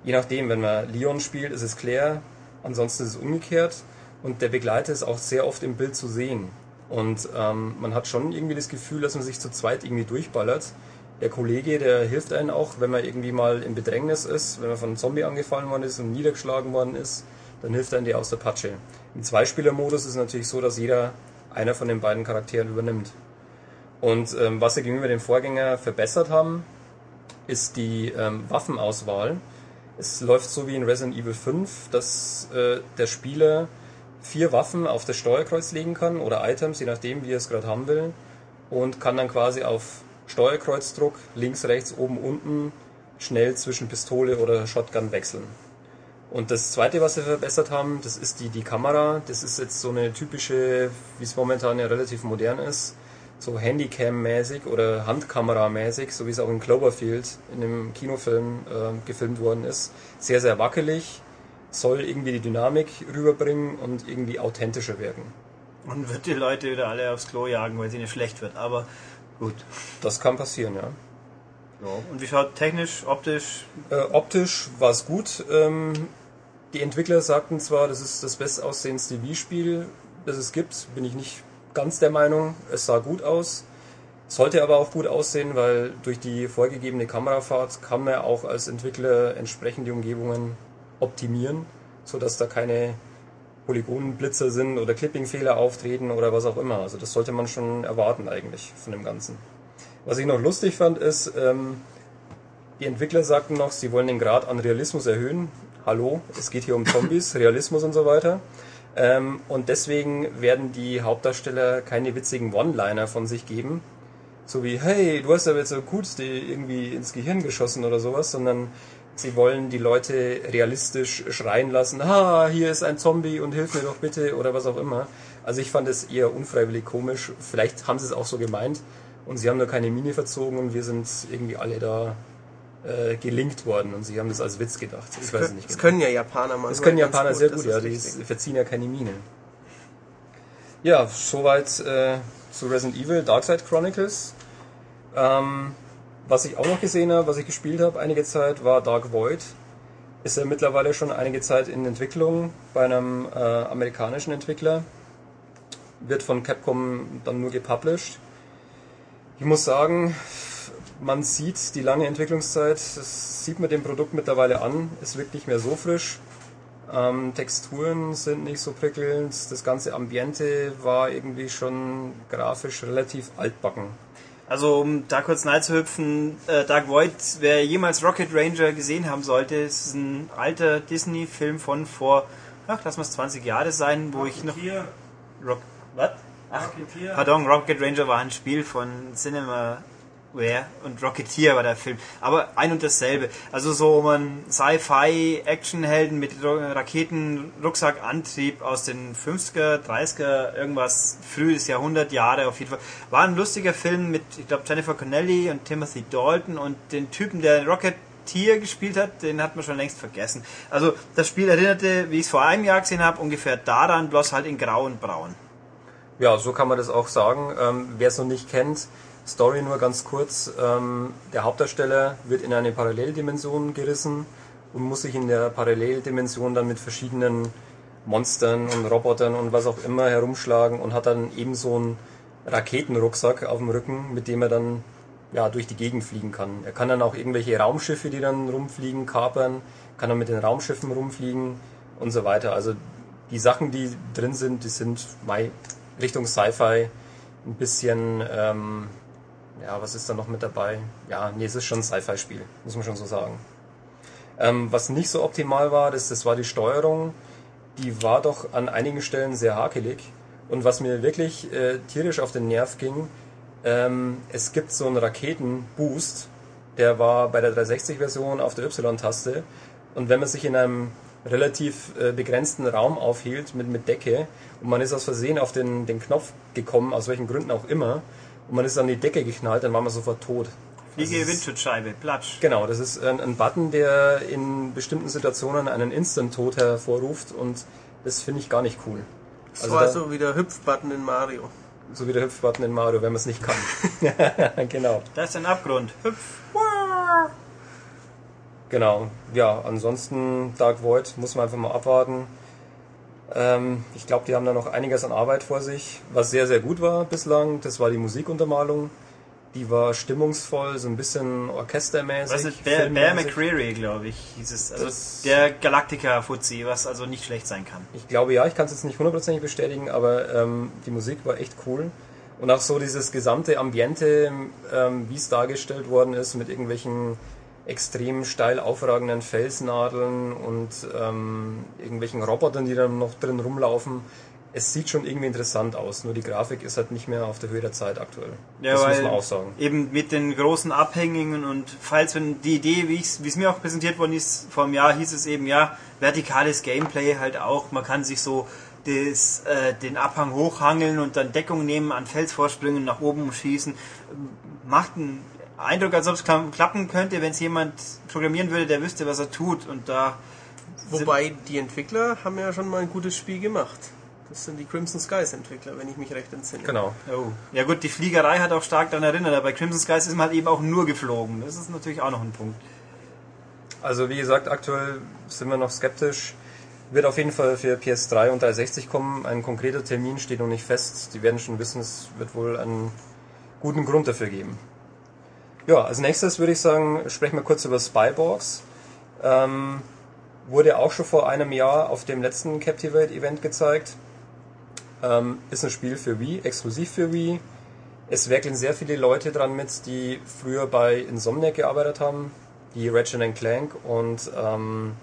Speaker 3: Je nachdem, wenn man Leon spielt, ist es Claire, ansonsten ist es umgekehrt. Und der Begleiter ist auch sehr oft im Bild zu sehen. Und ähm, man hat schon irgendwie das Gefühl, dass man sich zu zweit irgendwie durchballert. Der Kollege, der hilft einem auch, wenn man irgendwie mal im Bedrängnis ist, wenn man von einem Zombie angefallen worden ist und niedergeschlagen worden ist, dann hilft einem der aus der Patsche. Im Zweispieler-Modus ist es natürlich so, dass jeder einer von den beiden Charakteren übernimmt. Und ähm, was sie gegenüber dem Vorgänger verbessert haben, ist die ähm, Waffenauswahl. Es läuft so wie in Resident Evil 5, dass äh, der Spieler vier Waffen auf das Steuerkreuz legen kann oder Items, je nachdem, wie er es gerade haben will, und kann dann quasi auf Steuerkreuzdruck links, rechts, oben, unten schnell zwischen Pistole oder Shotgun wechseln. Und das zweite, was sie verbessert haben, das ist die, die Kamera. Das ist jetzt so eine typische, wie es momentan ja relativ modern ist, so Handycam-mäßig oder Handkamera-mäßig, so wie es auch in Cloverfield in dem Kinofilm äh, gefilmt worden ist. Sehr, sehr wackelig, soll irgendwie die Dynamik rüberbringen und irgendwie authentischer wirken.
Speaker 1: Und wird die Leute wieder alle aufs Klo jagen, weil es ihnen schlecht wird. Aber gut.
Speaker 3: Das kann passieren, ja.
Speaker 1: Und wie schaut technisch, optisch?
Speaker 3: Äh, optisch war es gut. Ähm, die Entwickler sagten zwar, das ist das bestaussehendste Wii-Spiel, das es gibt, bin ich nicht ganz der Meinung. Es sah gut aus. Sollte aber auch gut aussehen, weil durch die vorgegebene Kamerafahrt kann man auch als Entwickler entsprechend die Umgebungen optimieren, sodass da keine Polygonblitzer sind oder Clipping-Fehler auftreten oder was auch immer. Also das sollte man schon erwarten eigentlich von dem Ganzen. Was ich noch lustig fand, ist, ähm, die Entwickler sagten noch, sie wollen den Grad an Realismus erhöhen. Hallo, es geht hier um Zombies, Realismus und so weiter. Ähm, und deswegen werden die Hauptdarsteller keine witzigen One-Liner von sich geben. So wie, hey, du hast aber jetzt so gut die irgendwie ins Gehirn geschossen oder sowas, sondern sie wollen die Leute realistisch schreien lassen, ha, hier ist ein Zombie und hilf mir doch bitte oder was auch immer. Also ich fand es eher unfreiwillig komisch. Vielleicht haben sie es auch so gemeint und sie haben nur keine Mine verzogen und wir sind irgendwie alle da äh, gelinkt worden und sie haben das als Witz gedacht. Ich weiß es nicht
Speaker 2: Das
Speaker 3: genau.
Speaker 2: können ja Japaner machen.
Speaker 3: Das können Japaner sehr
Speaker 2: das
Speaker 3: gut, ja, die verziehen ja keine Mine. Ja, soweit äh, zu Resident Evil Dark Side Chronicles. Ähm, was ich auch noch gesehen habe, was ich gespielt habe einige Zeit, war Dark Void. Ist ja mittlerweile schon einige Zeit in Entwicklung bei einem äh, amerikanischen Entwickler. Wird von Capcom dann nur gepublished. Ich muss sagen, man sieht die lange Entwicklungszeit, das sieht man dem Produkt mittlerweile an, es wirkt nicht mehr so frisch. Ähm, Texturen sind nicht so prickelnd, das ganze Ambiente war irgendwie schon grafisch relativ altbacken.
Speaker 1: Also um da kurz hüpfen, äh, Dark Void, wer jemals Rocket Ranger gesehen haben sollte, ist ein alter Disney-Film von vor, ach, lass mal 20 Jahre sein, wo ich noch... Rock, was? Ach, pardon, Rocket Ranger war ein Spiel von Cinema Ware und Rocketeer war der Film. Aber ein und dasselbe. Also so man Sci-Fi-Actionhelden mit Raketen, Rucksackantrieb aus den 50er, 30er, irgendwas frühes Jahrhundert, Jahre auf jeden Fall. War ein lustiger Film mit, ich glaube, Jennifer Connelly und Timothy Dalton und den Typen, der Rocketeer gespielt hat, den hat man schon längst vergessen. Also das Spiel erinnerte, wie ich es vor einem Jahr gesehen habe, ungefähr daran, bloß halt in grau und braun.
Speaker 3: Ja, so kann man das auch sagen. Ähm, Wer es noch nicht kennt, Story nur ganz kurz. Ähm, der Hauptdarsteller wird in eine Paralleldimension gerissen und muss sich in der Paralleldimension dann mit verschiedenen Monstern und Robotern und was auch immer herumschlagen und hat dann eben so einen Raketenrucksack auf dem Rücken, mit dem er dann ja, durch die Gegend fliegen kann. Er kann dann auch irgendwelche Raumschiffe, die dann rumfliegen, kapern, kann dann mit den Raumschiffen rumfliegen und so weiter. Also die Sachen, die drin sind, die sind Richtung Sci-Fi ein bisschen ähm, ja, was ist da noch mit dabei? Ja, nee, es ist schon ein Sci-Fi-Spiel, muss man schon so sagen. Ähm, was nicht so optimal war, das, das war die Steuerung. Die war doch an einigen Stellen sehr hakelig. Und was mir wirklich äh, tierisch auf den Nerv ging, ähm, es gibt so einen Raketenboost, der war bei der 360-Version auf der Y-Taste. Und wenn man sich in einem relativ äh, begrenzten Raum aufhielt mit, mit Decke und man ist aus Versehen auf den, den Knopf gekommen, aus welchen Gründen auch immer, und man ist an die Decke geknallt, dann war man sofort tot.
Speaker 1: Fliege Windschutzscheibe, Platsch.
Speaker 3: Genau, das ist ein, ein Button, der in bestimmten Situationen einen Instant-Tod hervorruft und das finde ich gar nicht cool.
Speaker 2: Also so also wie der Hüpfbutton in Mario.
Speaker 3: So wie der Hüpfbutton in Mario, wenn man es nicht kann. genau.
Speaker 1: Das ist ein Abgrund. Hüpf.
Speaker 3: Genau. Ja, ansonsten Dark Void muss man einfach mal abwarten. Ähm, ich glaube, die haben da noch einiges an Arbeit vor sich. Was sehr, sehr gut war bislang, das war die Musikuntermalung. Die war stimmungsvoll, so ein bisschen orchestermäßig.
Speaker 1: Was ist Bear, Bear McCreary, glaube ich, hieß es. Also das der Galactica-Fuzzi, was also nicht schlecht sein kann.
Speaker 3: Ich glaube ja, ich kann es jetzt nicht hundertprozentig bestätigen, aber ähm, die Musik war echt cool. Und auch so dieses gesamte Ambiente, ähm, wie es dargestellt worden ist, mit irgendwelchen extrem steil aufragenden Felsnadeln und ähm, irgendwelchen Robotern, die dann noch drin rumlaufen. Es sieht schon irgendwie interessant aus, nur die Grafik ist halt nicht mehr auf der Höhe der Zeit aktuell.
Speaker 1: Ja, das muss man auch sagen. Eben mit den großen Abhängungen und falls wenn die Idee, wie es mir auch präsentiert worden ist vor einem Jahr, hieß es eben ja, vertikales Gameplay halt auch. Man kann sich so des, äh, den Abhang hochhangeln und dann Deckung nehmen, an Felsvorsprüngen nach oben schießen. Macht einen Eindruck, als ob es klappen könnte, wenn es jemand programmieren würde, der wüsste, was er tut. Und da
Speaker 2: Wobei die Entwickler haben ja schon mal ein gutes Spiel gemacht. Das sind die Crimson Skies Entwickler, wenn ich mich recht entsinne.
Speaker 3: Genau.
Speaker 1: Oh. Ja gut, die Fliegerei hat auch stark daran erinnert, aber bei Crimson Skies ist man halt eben auch nur geflogen. Das ist natürlich auch noch ein Punkt.
Speaker 3: Also wie gesagt, aktuell sind wir noch skeptisch. Wird auf jeden Fall für PS3 und 360 kommen. Ein konkreter Termin steht noch nicht fest. Die werden schon wissen, es wird wohl einen guten Grund dafür geben. Ja, als nächstes würde ich sagen, sprechen wir kurz über Spyborgs. Ähm, wurde auch schon vor einem Jahr auf dem letzten Captivate-Event gezeigt. Ähm, ist ein Spiel für Wii, exklusiv für Wii. Es werkeln sehr viele Leute dran mit, die früher bei Insomniac gearbeitet haben, die Ratchet Clank und ähm,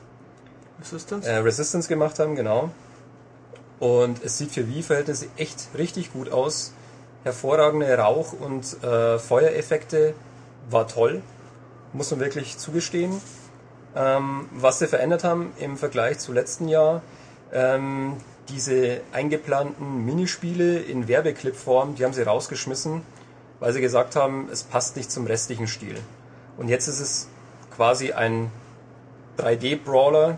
Speaker 3: Resistance? Äh, Resistance gemacht haben, genau. Und es sieht für Wii-Verhältnisse echt richtig gut aus. Hervorragende Rauch- und äh, Feuereffekte, war toll, muss man wirklich zugestehen. Ähm, was sie verändert haben im Vergleich zu letzten Jahr, ähm, diese eingeplanten Minispiele in Werbeclip-Form, die haben sie rausgeschmissen, weil sie gesagt haben, es passt nicht zum restlichen Stil. Und jetzt ist es quasi ein 3D-Brawler,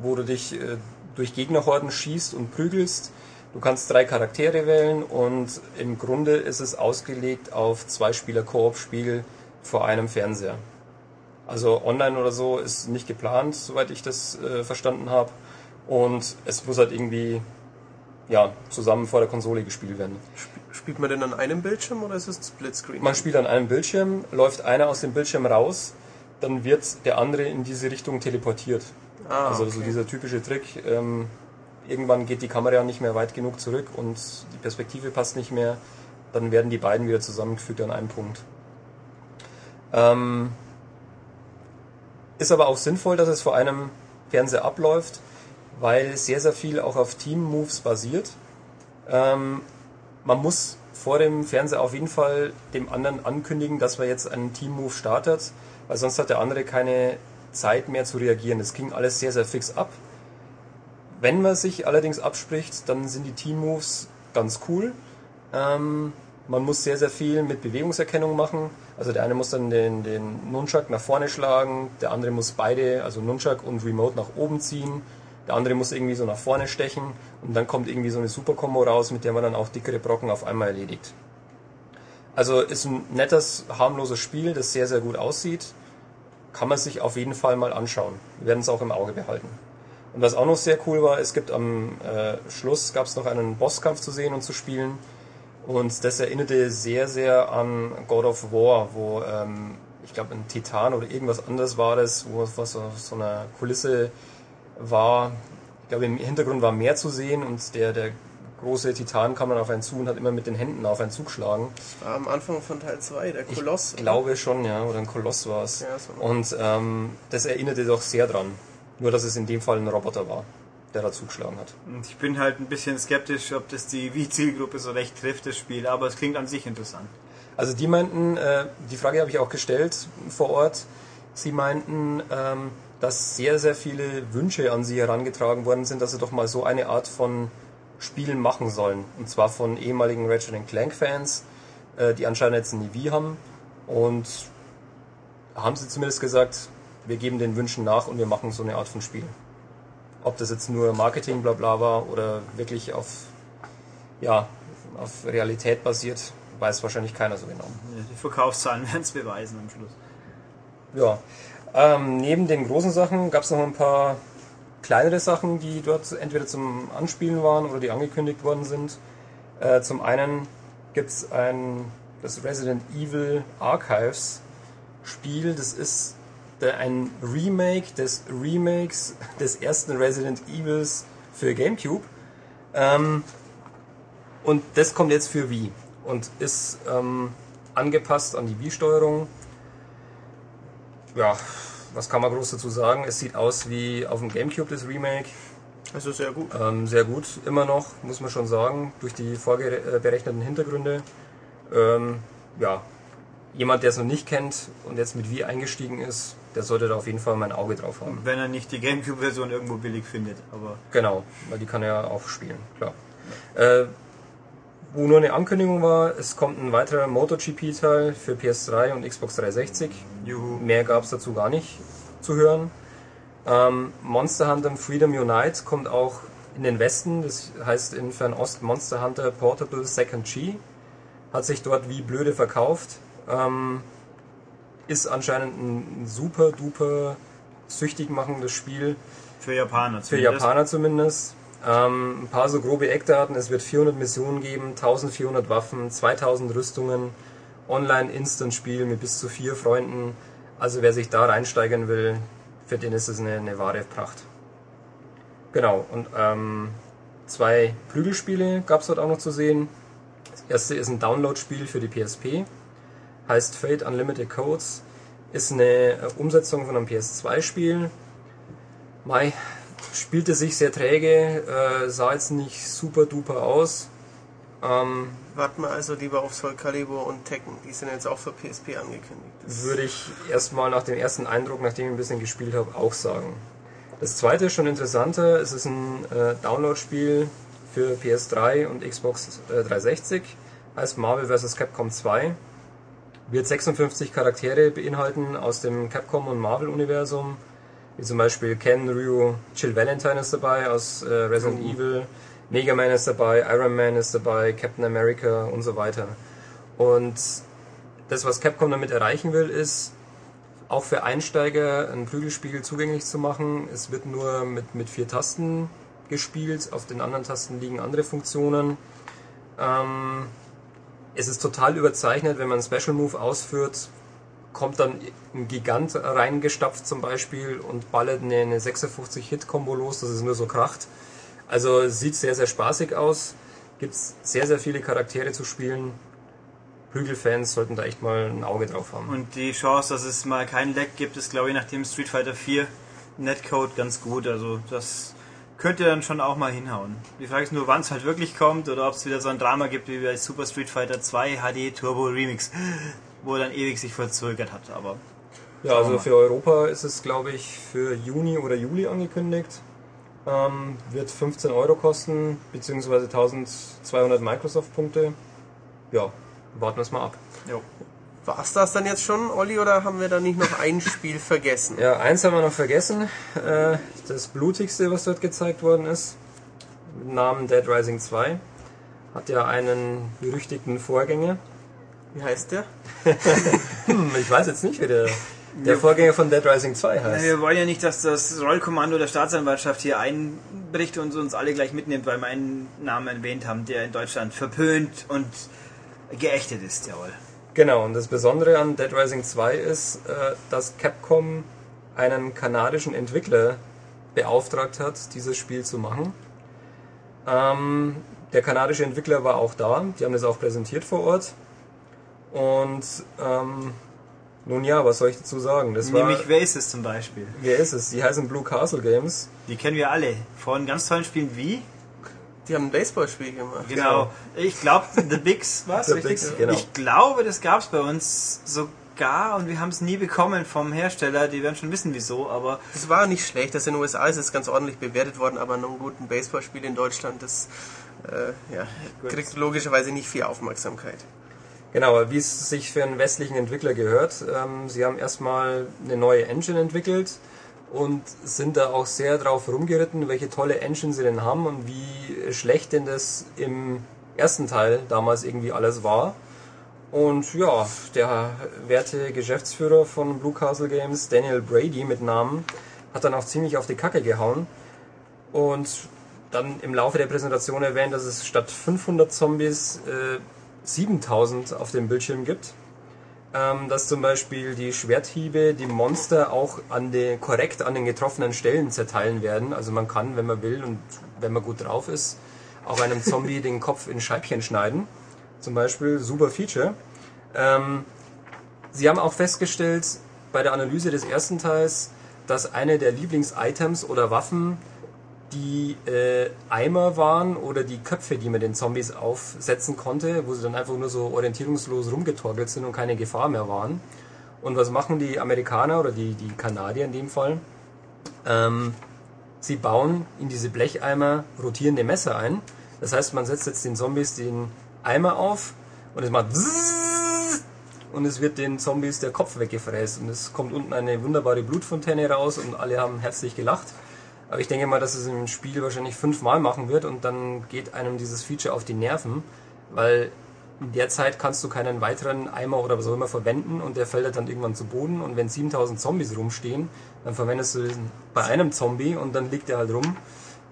Speaker 3: wo du dich äh, durch Gegnerhorden schießt und prügelst. Du kannst drei Charaktere wählen und im Grunde ist es ausgelegt auf zwei Spieler Koop-Spiel vor einem Fernseher. Also online oder so ist nicht geplant, soweit ich das äh, verstanden habe. Und es muss halt irgendwie ja, zusammen vor der Konsole gespielt werden.
Speaker 2: Spielt man denn an einem Bildschirm oder ist es Splitscreen?
Speaker 3: Man spielt an einem Bildschirm, läuft einer aus dem Bildschirm raus, dann wird der andere in diese Richtung teleportiert.
Speaker 2: ah,
Speaker 3: also
Speaker 2: okay.
Speaker 3: so dieser typische Trick. Ähm, irgendwann geht die Kamera nicht mehr weit genug zurück und die Perspektive passt nicht mehr. Dann werden die beiden wieder zusammengefügt an einem Punkt. Ähm, ist aber auch sinnvoll, dass es vor einem Fernseher abläuft, weil sehr, sehr viel auch auf Team-Moves basiert. Ähm, man muss vor dem Fernseher auf jeden Fall dem anderen ankündigen, dass man jetzt einen Team-Move startet, weil sonst hat der andere keine Zeit mehr zu reagieren. Das ging alles sehr, sehr fix ab. Wenn man sich allerdings abspricht, dann sind die Team-Moves ganz cool. Ähm, man muss sehr, sehr viel mit Bewegungserkennung machen. Also der eine muss dann den, den Nunchuck nach vorne schlagen, der andere muss beide, also Nunchuck und Remote nach oben ziehen, der andere muss irgendwie so nach vorne stechen und dann kommt irgendwie so eine Super-Kombo raus, mit der man dann auch dickere Brocken auf einmal erledigt. Also ist ein nettes, harmloses Spiel, das sehr, sehr gut aussieht. Kann man sich auf jeden Fall mal anschauen. Wir werden es auch im Auge behalten. Und was auch noch sehr cool war, es gibt am äh, Schluss gab es noch einen Bosskampf zu sehen und zu spielen. Und das erinnerte sehr, sehr an God of War, wo ähm, ich glaube ein Titan oder irgendwas anderes war das, wo was auf so einer Kulisse war. Ich glaube im Hintergrund war mehr zu sehen und der, der große Titan kam dann auf einen zu und hat immer mit den Händen auf einen zugeschlagen.
Speaker 2: Das war am Anfang von Teil 2, der Koloss.
Speaker 3: Ich glaube schon, ja, oder ein Koloss war es.
Speaker 2: Ja, so.
Speaker 3: Und ähm, das erinnerte doch sehr dran. Nur, dass es in dem Fall ein Roboter war, der da zugeschlagen hat.
Speaker 1: Ich bin halt ein bisschen skeptisch, ob das die Wii-Zielgruppe so recht trifft, das Spiel, aber es klingt an sich interessant.
Speaker 3: Also die meinten, äh, die Frage habe ich auch gestellt vor Ort, sie meinten, ähm, dass sehr, sehr viele Wünsche an sie herangetragen worden sind, dass sie doch mal so eine Art von Spielen machen sollen. Und zwar von ehemaligen Ratchet Clank Fans, äh, die anscheinend jetzt ein Wii haben. Und haben sie zumindest gesagt, wir geben den Wünschen nach und wir machen so eine Art von Spiel. Ob das jetzt nur Marketing bla bla war oder wirklich auf, ja, auf Realität basiert, weiß wahrscheinlich keiner so genau.
Speaker 1: Die Verkaufszahlen werden es beweisen am Schluss.
Speaker 3: Ja. Ähm, neben den großen Sachen gab es noch ein paar kleinere Sachen, die dort entweder zum Anspielen waren oder die angekündigt worden sind. Äh, zum einen gibt es ein das Resident Evil Archives Spiel. Das ist ein Remake des Remakes des ersten Resident Evils für GameCube. Ähm, und das kommt jetzt für Wii und ist ähm, angepasst an die Wii-Steuerung. Ja, was kann man groß dazu sagen? Es sieht aus wie auf dem GameCube das Remake.
Speaker 2: Also sehr gut.
Speaker 3: Ähm, sehr gut, immer noch, muss man schon sagen, durch die vorberechneten Hintergründe. Ähm, ja, jemand, der es noch nicht kennt und jetzt mit Wii eingestiegen ist, der sollte da auf jeden Fall mein Auge drauf haben.
Speaker 1: Wenn er nicht die Gamecube-Version irgendwo billig findet, aber
Speaker 3: Genau, weil die kann er ja auch spielen, klar. Äh, wo nur eine Ankündigung war, es kommt ein weiterer MotoGP-Teil für PS3 und Xbox 360.
Speaker 1: juhu.
Speaker 3: Mehr gab es dazu gar nicht zu hören. Ähm, Monster Hunter Freedom Unite kommt auch in den Westen, das heißt in Fernost Monster Hunter Portable Second G. Hat sich dort wie blöde verkauft. Ähm, ist anscheinend ein super duper süchtig machendes Spiel.
Speaker 1: Für Japaner
Speaker 3: Für
Speaker 1: zumindest.
Speaker 3: Japaner zumindest. Ähm, ein paar so grobe Eckdaten. Es wird 400 Missionen geben, 1400 Waffen, 2000 Rüstungen, Online-Instant-Spiel mit bis zu vier Freunden. Also wer sich da reinsteigern will, für den ist es eine, eine wahre Pracht. Genau, und ähm, zwei Prügelspiele gab es dort auch noch zu sehen. Das erste ist ein Download-Spiel für die PSP, heißt Fate Unlimited Codes, ist eine äh, Umsetzung von einem PS2-Spiel. Mai, spielte sich sehr träge, äh, sah jetzt nicht super duper aus. Ähm,
Speaker 2: Warten wir also lieber auf Soul Calibur und Tekken. Die sind jetzt auch für PSP angekündigt. Das
Speaker 3: würde ich erstmal nach dem ersten Eindruck, nachdem ich ein bisschen gespielt habe, auch sagen. Das zweite ist schon interessanter. Es ist ein äh, Download-Spiel für PS3 und Xbox äh, 360. Heißt Marvel vs. Capcom 2. Wird 56 Charaktere beinhalten aus dem Capcom und Marvel-Universum. Wie zum Beispiel Ken, Ryu, Jill Valentine ist dabei aus äh, Resident Evil. Mega Man ist dabei, Iron Man ist dabei, Captain America und so weiter. Und das, was Capcom damit erreichen will, ist, auch für Einsteiger ein Prügelspiel zugänglich zu machen. Es wird nur mit, mit vier Tasten gespielt, auf den anderen Tasten liegen andere Funktionen. Ähm, es ist total überzeichnet, wenn man einen Special Move ausführt, kommt dann ein Gigant reingestapft zum Beispiel und ballert eine, eine 56-Hit-Kombo los, dass es nur so kracht. Also sieht sehr, sehr spaßig aus. Gibt sehr, sehr viele Charaktere zu spielen. Prügelfans sollten da echt mal ein Auge drauf haben.
Speaker 1: Und die Chance, dass es mal keinen Leck gibt, ist glaube ich nach dem Street Fighter 4 Netcode ganz gut. Also das könnte dann schon auch mal hinhauen. Die Frage ist nur, wann es halt wirklich kommt oder ob es wieder so ein Drama gibt wie bei Super Street Fighter 2 HD Turbo Remix, wo er dann ewig sich verzögert hat. Aber
Speaker 3: ja, also für Europa ist es glaube ich für Juni oder Juli angekündigt. Ähm, wird 15 Euro kosten, beziehungsweise 1200 Microsoft-Punkte. Ja, warten wir es mal ab.
Speaker 2: Jo. War es das dann jetzt schon, Olli, oder haben wir da nicht noch ein Spiel vergessen?
Speaker 3: Ja, eins haben wir noch vergessen. Äh, das blutigste, was dort gezeigt worden ist, mit Namen Dead Rising 2, hat ja einen berüchtigten Vorgänger.
Speaker 2: Wie heißt der?
Speaker 3: hm, ich weiß jetzt nicht, wie der, der Vorgänger von Dead Rising 2 heißt.
Speaker 1: Wir wollen ja nicht, dass das Rollkommando der Staatsanwaltschaft hier einbricht und uns alle gleich mitnimmt, weil wir einen Namen erwähnt haben, der in Deutschland verpönt und geächtet ist, jawohl.
Speaker 3: Genau, und das Besondere an Dead Rising 2 ist, äh, dass Capcom einen kanadischen Entwickler beauftragt hat, dieses Spiel zu machen. Ähm, der kanadische Entwickler war auch da, die haben das auch präsentiert vor Ort. Und ähm, nun ja, was soll ich dazu sagen?
Speaker 1: Das Nämlich war, wer ist es zum Beispiel?
Speaker 3: Wer ist es? Die heißen Blue Castle Games.
Speaker 1: Die kennen wir alle. Von ganz tollen Spielen wie
Speaker 2: die haben ein Baseballspiel gemacht.
Speaker 1: Genau. Ich glaube, The Bigs was? The Bigs, genau. Ich glaube, das gab es bei uns sogar und wir haben es nie bekommen vom Hersteller. Die werden schon wissen, wieso, aber.
Speaker 2: Es war nicht schlecht. Das in den USA ist es ganz ordentlich bewertet worden, aber noch ein gutes Baseballspiel in Deutschland, das äh, ja, kriegt logischerweise nicht viel Aufmerksamkeit.
Speaker 3: Genau, wie es sich für einen westlichen Entwickler gehört. Ähm, sie haben erstmal eine neue Engine entwickelt und sind da auch sehr drauf rumgeritten, welche tolle Engine sie denn haben und wie schlecht denn das im ersten Teil damals irgendwie alles war. Und ja, der werte Geschäftsführer von Blue Castle Games, Daniel Brady mit Namen, hat dann auch ziemlich auf die Kacke gehauen und dann im Laufe der Präsentation erwähnt, dass es statt 500 Zombies äh, 7000 auf dem Bildschirm gibt ähm, dass zum Beispiel die Schwerthiebe die Monster auch an den, korrekt an den getroffenen Stellen zerteilen werden. Also man kann, wenn man will und wenn man gut drauf ist, auch einem Zombie den Kopf in Scheibchen schneiden. Zum Beispiel super Feature. Ähm, sie haben auch festgestellt bei der Analyse des ersten Teils, dass eine der Lieblingsitems oder Waffen die äh, Eimer waren oder die Köpfe, die man den Zombies aufsetzen konnte, wo sie dann einfach nur so orientierungslos rumgetorkelt sind und keine Gefahr mehr waren. Und was machen die Amerikaner oder die, die Kanadier in dem Fall? Ähm, sie bauen in diese Blecheimer rotierende Messer ein. Das heißt, man setzt jetzt den Zombies den Eimer auf und es macht und es wird den Zombies der Kopf weggefräst und es kommt unten eine wunderbare Blutfontäne raus und alle haben herzlich gelacht. Aber ich denke mal, dass es im Spiel wahrscheinlich fünfmal machen wird und dann geht einem dieses Feature auf die Nerven, weil in der Zeit kannst du keinen weiteren Eimer oder was auch immer verwenden und der fällt dann irgendwann zu Boden und wenn 7000 Zombies rumstehen, dann verwendest du den bei einem Zombie und dann liegt der halt rum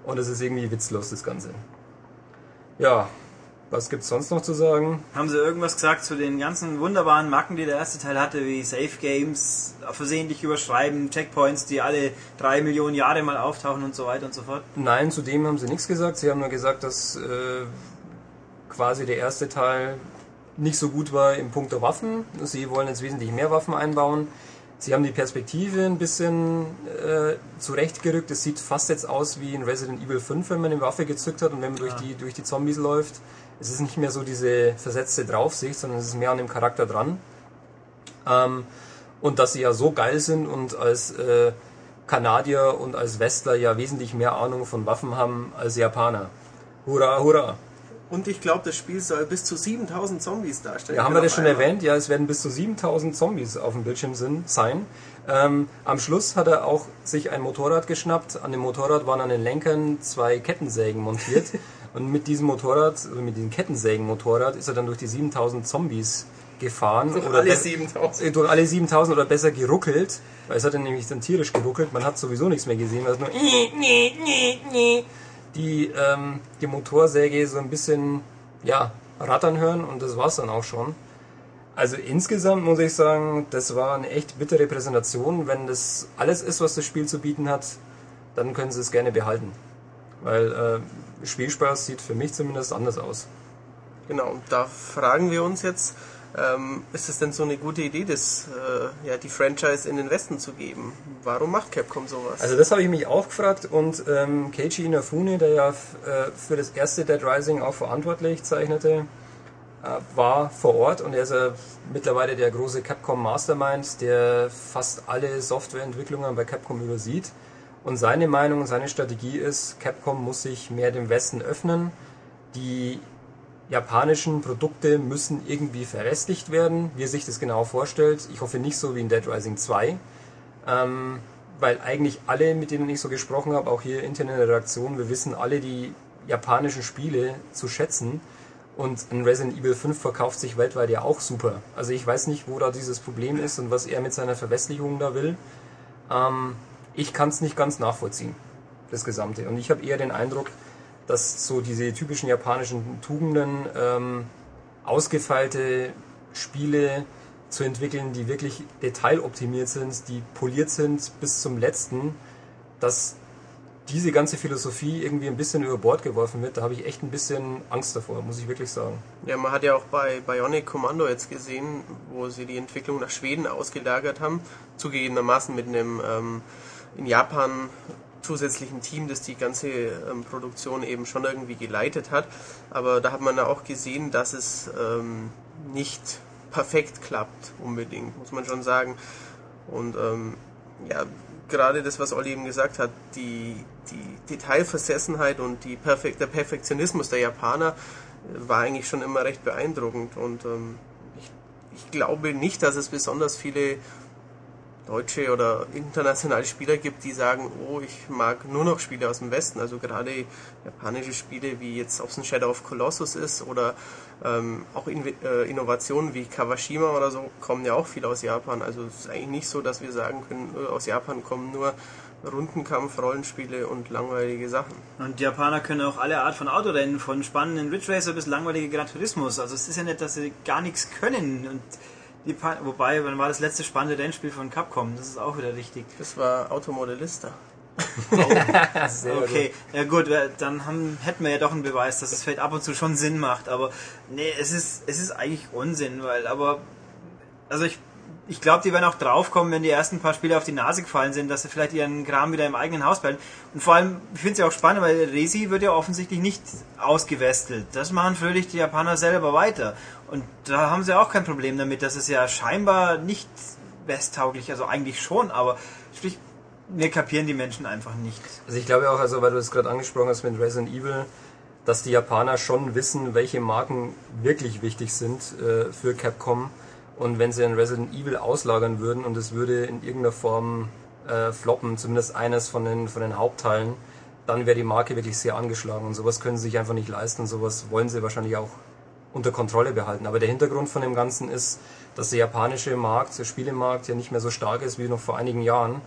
Speaker 3: und es ist irgendwie witzlos das Ganze. Ja, was gibt's sonst noch zu sagen?
Speaker 1: Haben Sie irgendwas gesagt zu den ganzen wunderbaren Macken, die der erste Teil hatte, wie Safe Games, versehentlich überschreiben, Checkpoints, die alle drei Millionen Jahre mal auftauchen und so weiter und so fort?
Speaker 3: Nein, zu dem haben Sie nichts gesagt. Sie haben nur gesagt, dass äh, quasi der erste Teil nicht so gut war im Punkt der Waffen. Sie wollen jetzt wesentlich mehr Waffen einbauen. Sie haben die Perspektive ein bisschen äh, zurechtgerückt. Es sieht fast jetzt aus wie in Resident Evil 5, wenn man eine Waffe gezückt hat und wenn man ja. durch, die, durch die Zombies läuft. Es ist nicht mehr so diese versetzte Draufsicht, sondern es ist mehr an dem Charakter dran. Ähm, und dass sie ja so geil sind und als äh, Kanadier und als Westler ja wesentlich mehr Ahnung von Waffen haben als Japaner. Hurra, hurra!
Speaker 2: Und ich glaube, das Spiel soll bis zu 7000 Zombies darstellen.
Speaker 3: Ja, haben wir das schon einmal. erwähnt? Ja, es werden bis zu 7000 Zombies auf dem Bildschirm sind, sein. Ähm, am Schluss hat er auch sich ein Motorrad geschnappt. An dem Motorrad waren an den Lenkern zwei Kettensägen montiert. Und mit diesem Motorrad, also mit diesem Kettensägen-Motorrad, ist er dann durch die 7000 Zombies gefahren.
Speaker 2: Durch oder alle 7000.
Speaker 3: Äh, durch alle 7000 oder besser geruckelt. Weil es hat dann nämlich dann tierisch geruckelt. Man hat sowieso nichts mehr gesehen, weil es nur die, ähm, die Motorsäge so ein bisschen, ja, rattern hören und das war's dann auch schon. Also insgesamt muss ich sagen, das war eine echt bittere Präsentation. Wenn das alles ist, was das Spiel zu bieten hat, dann können sie es gerne behalten. Weil äh, Spielspaß sieht für mich zumindest anders aus.
Speaker 2: Genau, und da fragen wir uns jetzt, ähm, ist es denn so eine gute Idee, das, äh, ja, die Franchise in den Westen zu geben? Warum macht Capcom sowas?
Speaker 3: Also das habe ich mich auch gefragt und ähm, Keiji Inafune, der ja äh, für das erste Dead Rising auch verantwortlich zeichnete, äh, war vor Ort und er ist ja mittlerweile der große Capcom Mastermind, der fast alle Softwareentwicklungen bei Capcom übersieht. Und seine Meinung seine Strategie ist, Capcom muss sich mehr dem Westen öffnen. Die japanischen Produkte müssen irgendwie verrestlicht werden, wie er sich das genau vorstellt. Ich hoffe nicht so wie in Dead Rising 2. Ähm, weil eigentlich alle, mit denen ich so gesprochen habe, auch hier intern in der Redaktion, wir wissen alle die japanischen Spiele zu schätzen. Und ein Resident Evil 5 verkauft sich weltweit ja auch super. Also ich weiß nicht, wo da dieses Problem ist und was er mit seiner Verwestlichung da will. Ähm, ich kann es nicht ganz nachvollziehen, das Gesamte. Und ich habe eher den Eindruck, dass so diese typischen japanischen Tugenden, ähm, ausgefeilte Spiele zu entwickeln, die wirklich detailoptimiert sind, die poliert sind bis zum letzten, dass diese ganze Philosophie irgendwie ein bisschen über Bord geworfen wird, da habe ich echt ein bisschen Angst davor, muss ich wirklich sagen.
Speaker 2: Ja, man hat ja auch bei Bionic Commando jetzt gesehen, wo sie die Entwicklung nach Schweden ausgelagert haben, zugegebenermaßen mit einem ähm, in Japan zusätzlichen Team, das die ganze ähm, Produktion eben schon irgendwie geleitet hat. Aber da hat man ja auch gesehen, dass es ähm, nicht perfekt klappt, unbedingt, muss man schon sagen. Und ähm, ja, gerade das, was Olli eben gesagt hat, die, die Detailversessenheit und die Perfek der Perfektionismus der Japaner äh, war eigentlich schon immer recht beeindruckend. Und ähm, ich, ich glaube nicht, dass es besonders viele deutsche oder internationale Spieler gibt, die sagen, oh, ich mag nur noch Spiele aus dem Westen. Also gerade japanische Spiele, wie jetzt ob es ein Shadow of Colossus ist oder ähm, auch in, äh, Innovationen wie Kawashima oder so, kommen ja auch viel aus Japan. Also es ist eigentlich nicht so, dass wir sagen können, äh, aus Japan kommen nur Rundenkampf, Rollenspiele und langweilige Sachen.
Speaker 1: Und die Japaner können auch alle Art von Autorennen, von spannenden Ridge Racer bis langweilige Gran Turismus. Also es ist ja nicht, dass sie gar nichts können. Und die Wobei, wann war das letzte spannende Rennspiel von Capcom? Das ist auch wieder richtig.
Speaker 2: Das war Automodellista.
Speaker 1: oh. okay, ja gut, dann haben, hätten wir ja doch einen Beweis, dass es vielleicht ab und zu schon Sinn macht, aber nee, es ist, es ist eigentlich Unsinn, weil, aber, also ich ich glaube, die werden auch draufkommen, wenn die ersten paar Spiele auf die Nase gefallen sind, dass sie vielleicht ihren Kram wieder im eigenen Haus behalten. Und vor allem, ich finde es ja auch spannend, weil Resi wird ja offensichtlich nicht ausgewestelt. Das machen fröhlich die Japaner selber weiter. Und da haben sie auch kein Problem damit. Das ist ja scheinbar nicht westtauglich, also eigentlich schon, aber sprich, wir kapieren die Menschen einfach nicht.
Speaker 3: Also ich glaube auch, also weil du es gerade angesprochen hast mit Resident Evil, dass die Japaner schon wissen, welche Marken wirklich wichtig sind äh, für Capcom und wenn sie ein Resident Evil auslagern würden und es würde in irgendeiner Form äh, floppen, zumindest eines von den, von den Hauptteilen, dann wäre die Marke wirklich sehr angeschlagen. Und sowas können sie sich einfach nicht leisten und sowas wollen sie wahrscheinlich auch unter Kontrolle behalten. Aber der Hintergrund von dem Ganzen ist, dass der japanische Markt, der Spielemarkt ja nicht mehr so stark ist wie noch vor einigen Jahren.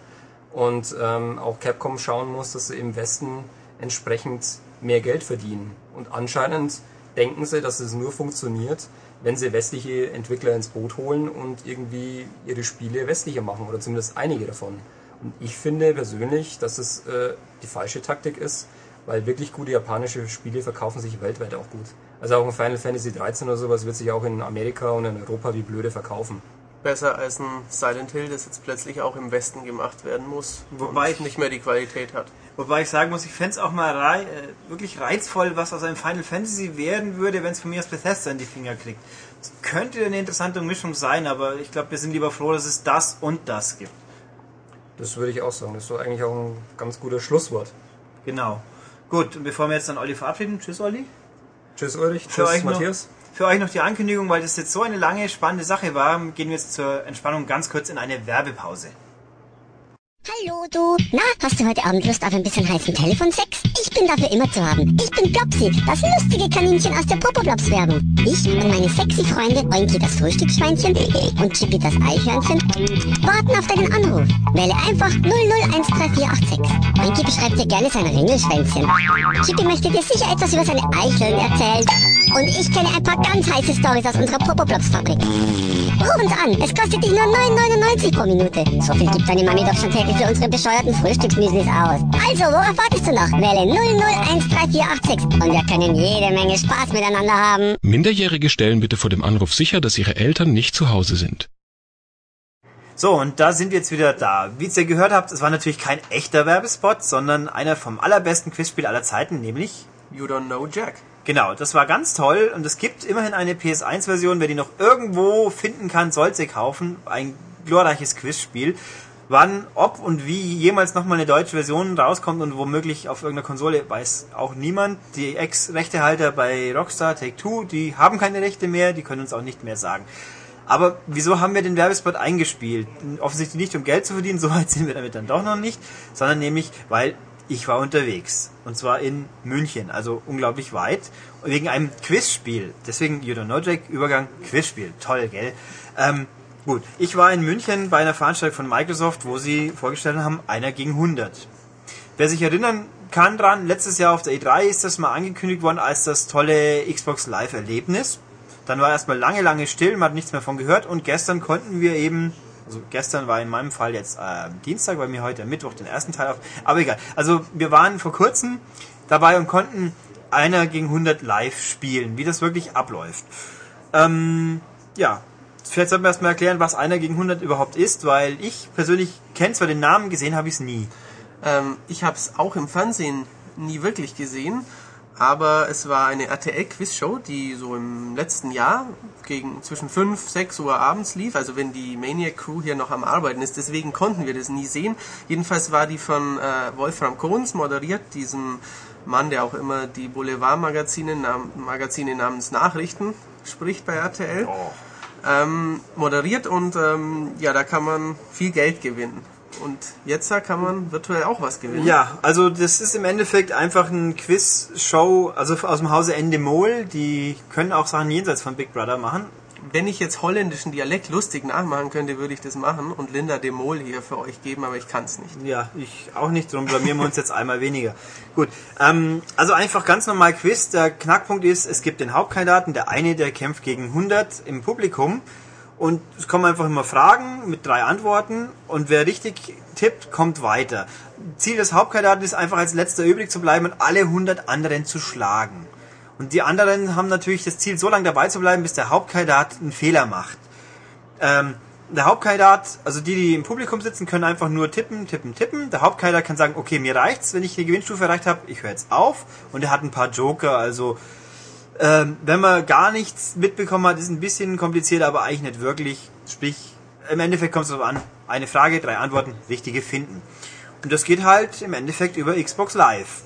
Speaker 3: Und ähm, auch Capcom schauen muss, dass sie im Westen entsprechend mehr Geld verdienen. Und anscheinend denken sie, dass es nur funktioniert, wenn sie westliche Entwickler ins Boot holen und irgendwie ihre Spiele westlicher machen oder zumindest einige davon. Und ich finde persönlich, dass es äh, die falsche Taktik ist, weil wirklich gute japanische Spiele verkaufen sich weltweit auch gut. Also auch ein Final Fantasy 13 oder sowas wird sich auch in Amerika und in Europa wie blöde verkaufen.
Speaker 2: Besser als ein Silent Hill, das jetzt plötzlich auch im Westen gemacht werden muss, wobei ich nicht mehr die Qualität hat.
Speaker 1: Wobei ich sagen muss, ich fände es auch mal rei äh, wirklich reizvoll, was aus einem Final Fantasy werden würde, wenn es von mir aus Bethesda in die Finger kriegt. Es könnte eine interessante Mischung sein, aber ich glaube, wir sind lieber froh, dass es das und das gibt.
Speaker 3: Das würde ich auch sagen. Das ist doch eigentlich auch ein ganz gutes Schlusswort.
Speaker 1: Genau. Gut, und bevor wir jetzt dann Olli verabschieden, tschüss Olli.
Speaker 3: Tschüss Ulrich, tschüss
Speaker 1: euch
Speaker 3: Matthias.
Speaker 1: Noch, für euch noch die Ankündigung, weil das jetzt so eine lange, spannende Sache war, gehen wir jetzt zur Entspannung ganz kurz in eine Werbepause.
Speaker 4: Hallo du. Na, hast du heute Abend Lust auf ein bisschen heißen Telefonsex? Ich bin dafür immer zu haben. Ich bin Glopsy, das lustige Kaninchen aus der Popoblops Werbung. Ich und meine sexy Freunde Oinki das Frühstücksschweinchen und Chippy das Eichhörnchen warten auf deinen Anruf. Wähle einfach 00134886. Oinki beschreibt dir gerne sein Ringelschwänzchen. Chippy möchte dir sicher etwas über seine Eicheln erzählen. Und ich kenne ein paar ganz heiße Stories aus unserer Popoplops-Fabrik. Ruf uns an, es kostet dich nur 9,99 pro Minute. So viel gibt deine Mami doch schon täglich für unsere bescheuerten Frühstücksmüslis aus. Also, worauf wartest du noch? Wähle 00134886 und wir können jede Menge Spaß miteinander haben.
Speaker 5: Minderjährige stellen bitte vor dem Anruf sicher, dass ihre Eltern nicht zu Hause sind.
Speaker 1: So, und da sind wir jetzt wieder da. Wie ihr gehört habt, es war natürlich kein echter Werbespot, sondern einer vom allerbesten Quizspiel aller Zeiten, nämlich
Speaker 2: You don't know Jack.
Speaker 1: Genau, das war ganz toll und es gibt immerhin eine PS1-Version, wer die noch irgendwo finden kann, soll sie kaufen. Ein glorreiches Quizspiel. Wann, ob und wie jemals nochmal eine deutsche Version rauskommt und womöglich auf irgendeiner Konsole, weiß auch niemand. Die Ex-Rechtehalter bei Rockstar Take-Two, die haben keine Rechte mehr, die können uns auch nicht mehr sagen. Aber wieso haben wir den Werbespot eingespielt? Offensichtlich nicht, um Geld zu verdienen, so weit sind wir damit dann doch noch nicht, sondern nämlich, weil ich war unterwegs. Und zwar in München, also unglaublich weit. Wegen einem Quizspiel. Deswegen You Don't Know Jack, Übergang Quizspiel. Toll, gell? Ähm, gut, ich war in München bei einer Veranstaltung von Microsoft, wo sie vorgestellt haben, einer gegen 100. Wer sich erinnern kann dran, letztes Jahr auf der E3 ist das mal angekündigt worden als das tolle Xbox Live Erlebnis. Dann war erstmal lange, lange still, man hat nichts mehr von gehört und gestern konnten wir eben also gestern war in meinem Fall jetzt äh, Dienstag, bei mir heute Mittwoch den ersten Teil auf. Aber egal. Also wir waren vor kurzem dabei und konnten einer gegen 100 live spielen, wie das wirklich abläuft. Ähm, ja, vielleicht sollten wir erstmal erklären, was einer gegen 100 überhaupt ist, weil ich persönlich kenne zwar den Namen, gesehen habe ich es nie.
Speaker 2: Ähm, ich habe es auch im Fernsehen nie wirklich gesehen aber es war eine RTL-Quiz-Show, die so im letzten Jahr gegen zwischen 5, 6 Uhr abends lief, also wenn die Maniac Crew hier noch am Arbeiten ist, deswegen konnten wir das nie sehen. Jedenfalls war die von äh, Wolfram Kohns moderiert, diesem Mann, der auch immer die Boulevard-Magazine nam Magazine namens Nachrichten spricht bei RTL. Oh. Ähm, moderiert und ähm, ja, da kann man viel Geld gewinnen. Und jetzt kann man virtuell auch was gewinnen.
Speaker 1: Ja, also das ist im Endeffekt einfach ein Quiz-Show, also aus dem Hause Endemol. Die können auch Sachen jenseits von Big Brother machen.
Speaker 2: Wenn ich jetzt holländischen Dialekt lustig nachmachen könnte, würde ich das machen und Linda de Mol hier für euch geben, aber ich kann es nicht.
Speaker 1: Ja, ich auch nicht, darum blamieren wir uns jetzt einmal weniger. Gut, ähm, also einfach ganz normal Quiz. Der Knackpunkt ist, es gibt den Hauptkandidaten, der eine, der kämpft gegen 100 im Publikum. Und es kommen einfach immer Fragen mit drei Antworten und wer richtig tippt, kommt weiter. Ziel des Hauptkandidaten ist einfach als letzter übrig zu bleiben und alle 100 anderen zu schlagen. Und die anderen haben natürlich das Ziel, so lange dabei zu bleiben, bis der Hauptkandidat einen Fehler macht. Ähm, der Hauptkandidat, also die, die im Publikum sitzen, können einfach nur tippen, tippen, tippen. Der Hauptkandidat kann sagen, okay, mir reicht's, wenn ich die Gewinnstufe erreicht habe, ich höre jetzt auf. Und er hat ein paar Joker, also ähm, wenn man gar nichts mitbekommen hat, ist ein bisschen kompliziert, aber eigentlich nicht wirklich. Sprich, im Endeffekt kommt es darauf an, eine Frage, drei Antworten, richtige finden. Und das geht halt im Endeffekt über Xbox Live.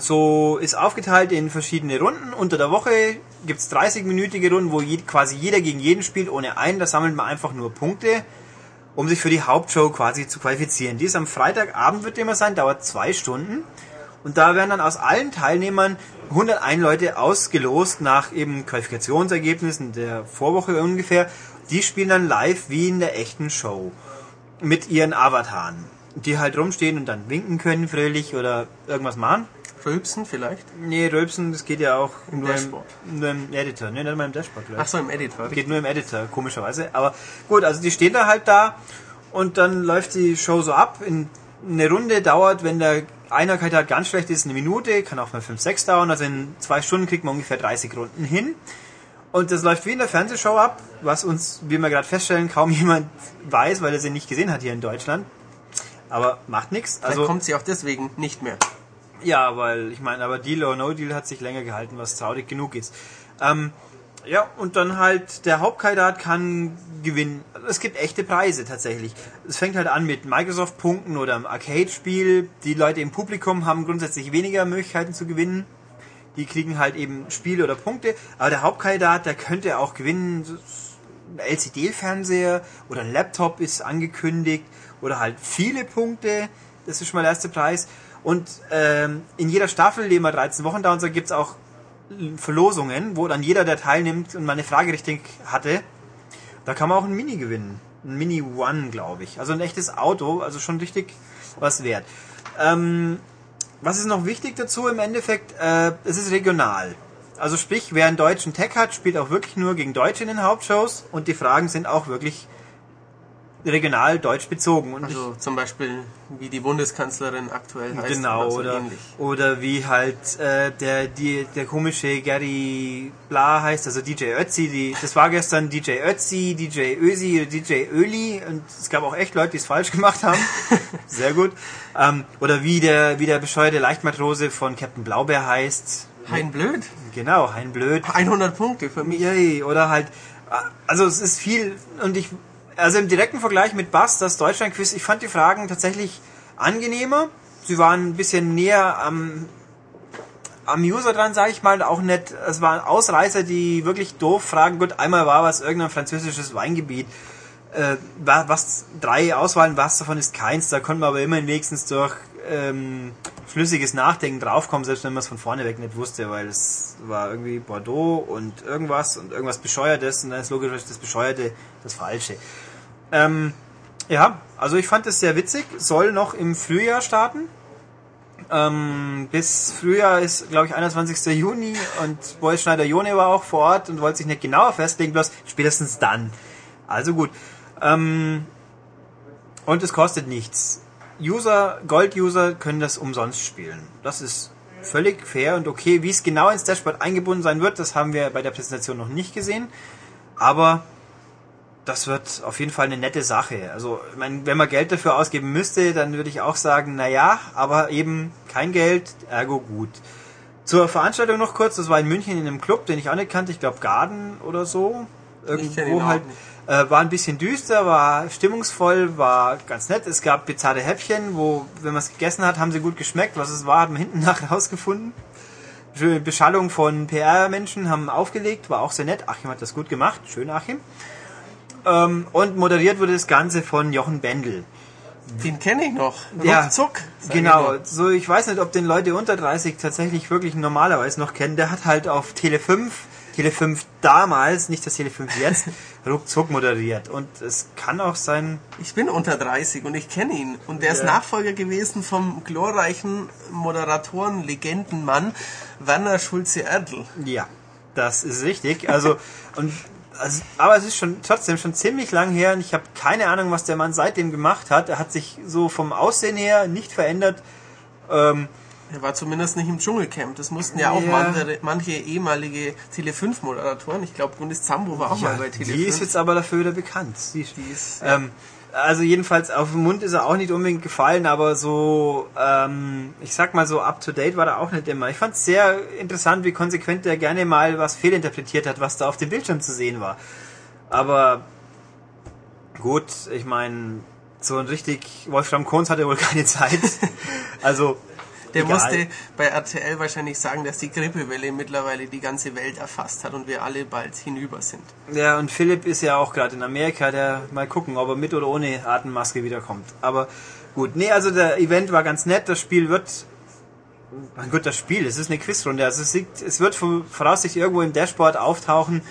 Speaker 1: So ist aufgeteilt in verschiedene Runden. Unter der Woche gibt es 30-minütige Runden, wo je, quasi jeder gegen jeden spielt, ohne einen. Da sammelt man einfach nur Punkte, um sich für die Hauptshow quasi zu qualifizieren. Die ist am Freitagabend, wird immer sein, dauert zwei Stunden. Und da werden dann aus allen Teilnehmern 101 Leute ausgelost nach eben Qualifikationsergebnissen der Vorwoche ungefähr. Die spielen dann live wie in der echten Show. Mit ihren Avataren. Die halt rumstehen und dann winken können fröhlich oder irgendwas machen.
Speaker 2: Rülpsen vielleicht?
Speaker 1: Nee, Rülpsen, das geht ja auch
Speaker 2: Im
Speaker 1: nur
Speaker 2: Dashboard.
Speaker 1: Im, nur im Editor. Nee, nicht mal im Dashboard, glaube ich.
Speaker 2: Ach so, im Editor.
Speaker 1: Geht nur im Editor, komischerweise. Aber gut, also die stehen da halt da und dann läuft die Show so ab. In, eine Runde dauert, wenn der einer halt ganz schlecht ist, eine Minute, kann auch mal 5, 6 dauern. Also in zwei Stunden kriegt man ungefähr 30 Runden hin. Und das läuft wie in der Fernsehshow ab, was uns, wie wir gerade feststellen, kaum jemand weiß, weil er sie nicht gesehen hat hier in Deutschland. Aber macht nichts. Also
Speaker 2: kommt sie auch deswegen nicht mehr.
Speaker 1: Ja, weil ich meine, aber Deal or No Deal hat sich länger gehalten, was traurig genug ist. Ähm, ja, und dann halt der Hauptkandidat kann gewinnen. Es gibt echte Preise tatsächlich. Es fängt halt an mit Microsoft-Punkten oder einem Arcade-Spiel. Die Leute im Publikum haben grundsätzlich weniger Möglichkeiten zu gewinnen. Die kriegen halt eben Spiele oder Punkte. Aber der Hauptkandidat, der könnte auch gewinnen. LCD-Fernseher oder ein Laptop ist angekündigt. Oder halt viele Punkte. Das ist schon mal der erste Preis. Und ähm, in jeder Staffel, die immer 13 Wochen dauern soll, gibt's auch Verlosungen, wo dann jeder, der teilnimmt und mal eine Frage richtig hatte, da kann man auch ein Mini gewinnen. Ein Mini One, glaube ich. Also ein echtes Auto, also schon richtig was wert. Ähm, was ist noch wichtig dazu im Endeffekt? Äh, es ist regional. Also sprich, wer einen deutschen Tech hat, spielt auch wirklich nur gegen Deutsche in den Hauptshows und die Fragen sind auch wirklich regional deutsch bezogen. Und
Speaker 2: Also zum Beispiel, wie die Bundeskanzlerin aktuell heißt.
Speaker 1: Genau,
Speaker 2: oder, so
Speaker 1: oder,
Speaker 2: ähnlich.
Speaker 1: oder wie halt äh, der, die, der komische Gary Bla heißt, also DJ Ötzi, die, das war gestern DJ Ötzi, DJ Ösi, DJ Öli und es gab auch echt Leute, die es falsch gemacht haben. Sehr gut. Ähm, oder wie der, wie der bescheuerte Leichtmatrose von Captain Blaubeer heißt.
Speaker 2: Hein Blöd.
Speaker 1: Genau, Hein Blöd.
Speaker 2: 100 Punkte für mich.
Speaker 1: Yay, oder halt, also es ist viel und ich, also im direkten Vergleich mit Bass, das Deutschland-Quiz, ich fand die Fragen tatsächlich angenehmer. Sie waren ein bisschen näher am, am User dran, sage ich mal, auch nicht, es waren Ausreißer, die wirklich doof fragen. Gut, einmal war was irgendein französisches Weingebiet. Äh, wa- was drei Auswahlen, was davon ist keins, da konnte man aber immer wenigstens durch ähm, flüssiges Nachdenken draufkommen, selbst wenn man es von vorne weg nicht wusste, weil es war irgendwie Bordeaux und irgendwas und irgendwas Bescheuertes und dann ist logisch das Bescheuerte das Falsche. Ähm, ja, also ich fand es sehr witzig, soll noch im Frühjahr starten. Ähm, bis Frühjahr ist, glaube ich, 21. Juni und Boris Schneider-Jone war auch vor Ort und wollte sich nicht genauer festlegen, bloß spätestens dann. Also gut. Ähm, und es kostet nichts. User, Gold-User können das umsonst spielen. Das ist völlig fair und okay. Wie es genau ins Dashboard eingebunden sein wird, das haben wir bei der Präsentation noch nicht gesehen. Aber das wird auf jeden Fall eine nette Sache. Also, ich meine, wenn man Geld dafür ausgeben müsste, dann würde ich auch sagen, na ja, aber eben kein Geld, ergo gut. Zur Veranstaltung noch kurz, das war in München in einem Club, den ich auch nicht kannte, ich glaube Garden oder so. Irgendwo halt. Äh, war ein bisschen düster, war stimmungsvoll, war ganz nett. Es gab bizarre Häppchen, wo, wenn man es gegessen hat, haben sie gut geschmeckt. Was es war, hat man hinten nach rausgefunden. Schöne Beschallung von PR-Menschen haben aufgelegt, war auch sehr nett. Achim hat das gut gemacht. Schön, Achim. Ähm, und moderiert wurde das Ganze von Jochen Bendel.
Speaker 2: Den kenne ich noch.
Speaker 1: Ja,
Speaker 2: Ruckzuck. ich
Speaker 1: Genau,
Speaker 2: nur.
Speaker 1: so ich weiß nicht, ob den Leute unter 30 tatsächlich wirklich normalerweise noch kennen. Der hat halt auf Tele 5, Tele 5 damals, nicht das Tele 5 jetzt, ruckzuck moderiert. Und es kann auch sein,
Speaker 2: Ich bin unter 30 und ich kenne ihn. Und der ist
Speaker 1: Ja.
Speaker 2: Nachfolger gewesen vom glorreichen Moderatoren, Legendenmann Werner Schulze-Erdl.
Speaker 1: ja, das ist richtig. Also, und, also, aber es ist schon trotzdem schon ziemlich lang her und ich habe keine Ahnung, was der Mann seitdem gemacht hat. Er hat sich so vom Aussehen her nicht verändert. Ähm,
Speaker 2: Er war zumindest nicht im Dschungelcamp. Das mussten ja auch
Speaker 1: Ja.
Speaker 2: manche, ehemalige Tele5-Moderatoren. Ich glaube, Gundis Zambo war auch mal bei Tele5.
Speaker 1: die ist jetzt aber dafür wieder bekannt. Die,
Speaker 2: Die ist-
Speaker 1: ähm, also jedenfalls auf dem Mund ist er auch nicht unbedingt gefallen, aber so, ähm, ich sag mal so up to date war er auch nicht immer. Ich fand es sehr interessant, wie konsequent er gerne mal was fehlinterpretiert hat, was da auf dem Bildschirm zu sehen war. Aber gut, ich meine, so ein richtig Wolfram Kohns hatte wohl keine Zeit. Also
Speaker 2: Der
Speaker 1: egal.
Speaker 2: musste bei RTL wahrscheinlich sagen, dass die Grippewelle mittlerweile die ganze Welt erfasst hat und wir alle bald hinüber sind.
Speaker 1: Ja, und Philipp ist ja auch gerade in Amerika, der mal gucken, ob er mit oder ohne Atemmaske wiederkommt. Aber gut, nee, also der Event war ganz nett, das Spiel wird. Mein Gott, das Spiel, es ist eine Quizrunde. Also es, liegt, es wird vor- voraussichtlich irgendwo im Dashboard auftauchen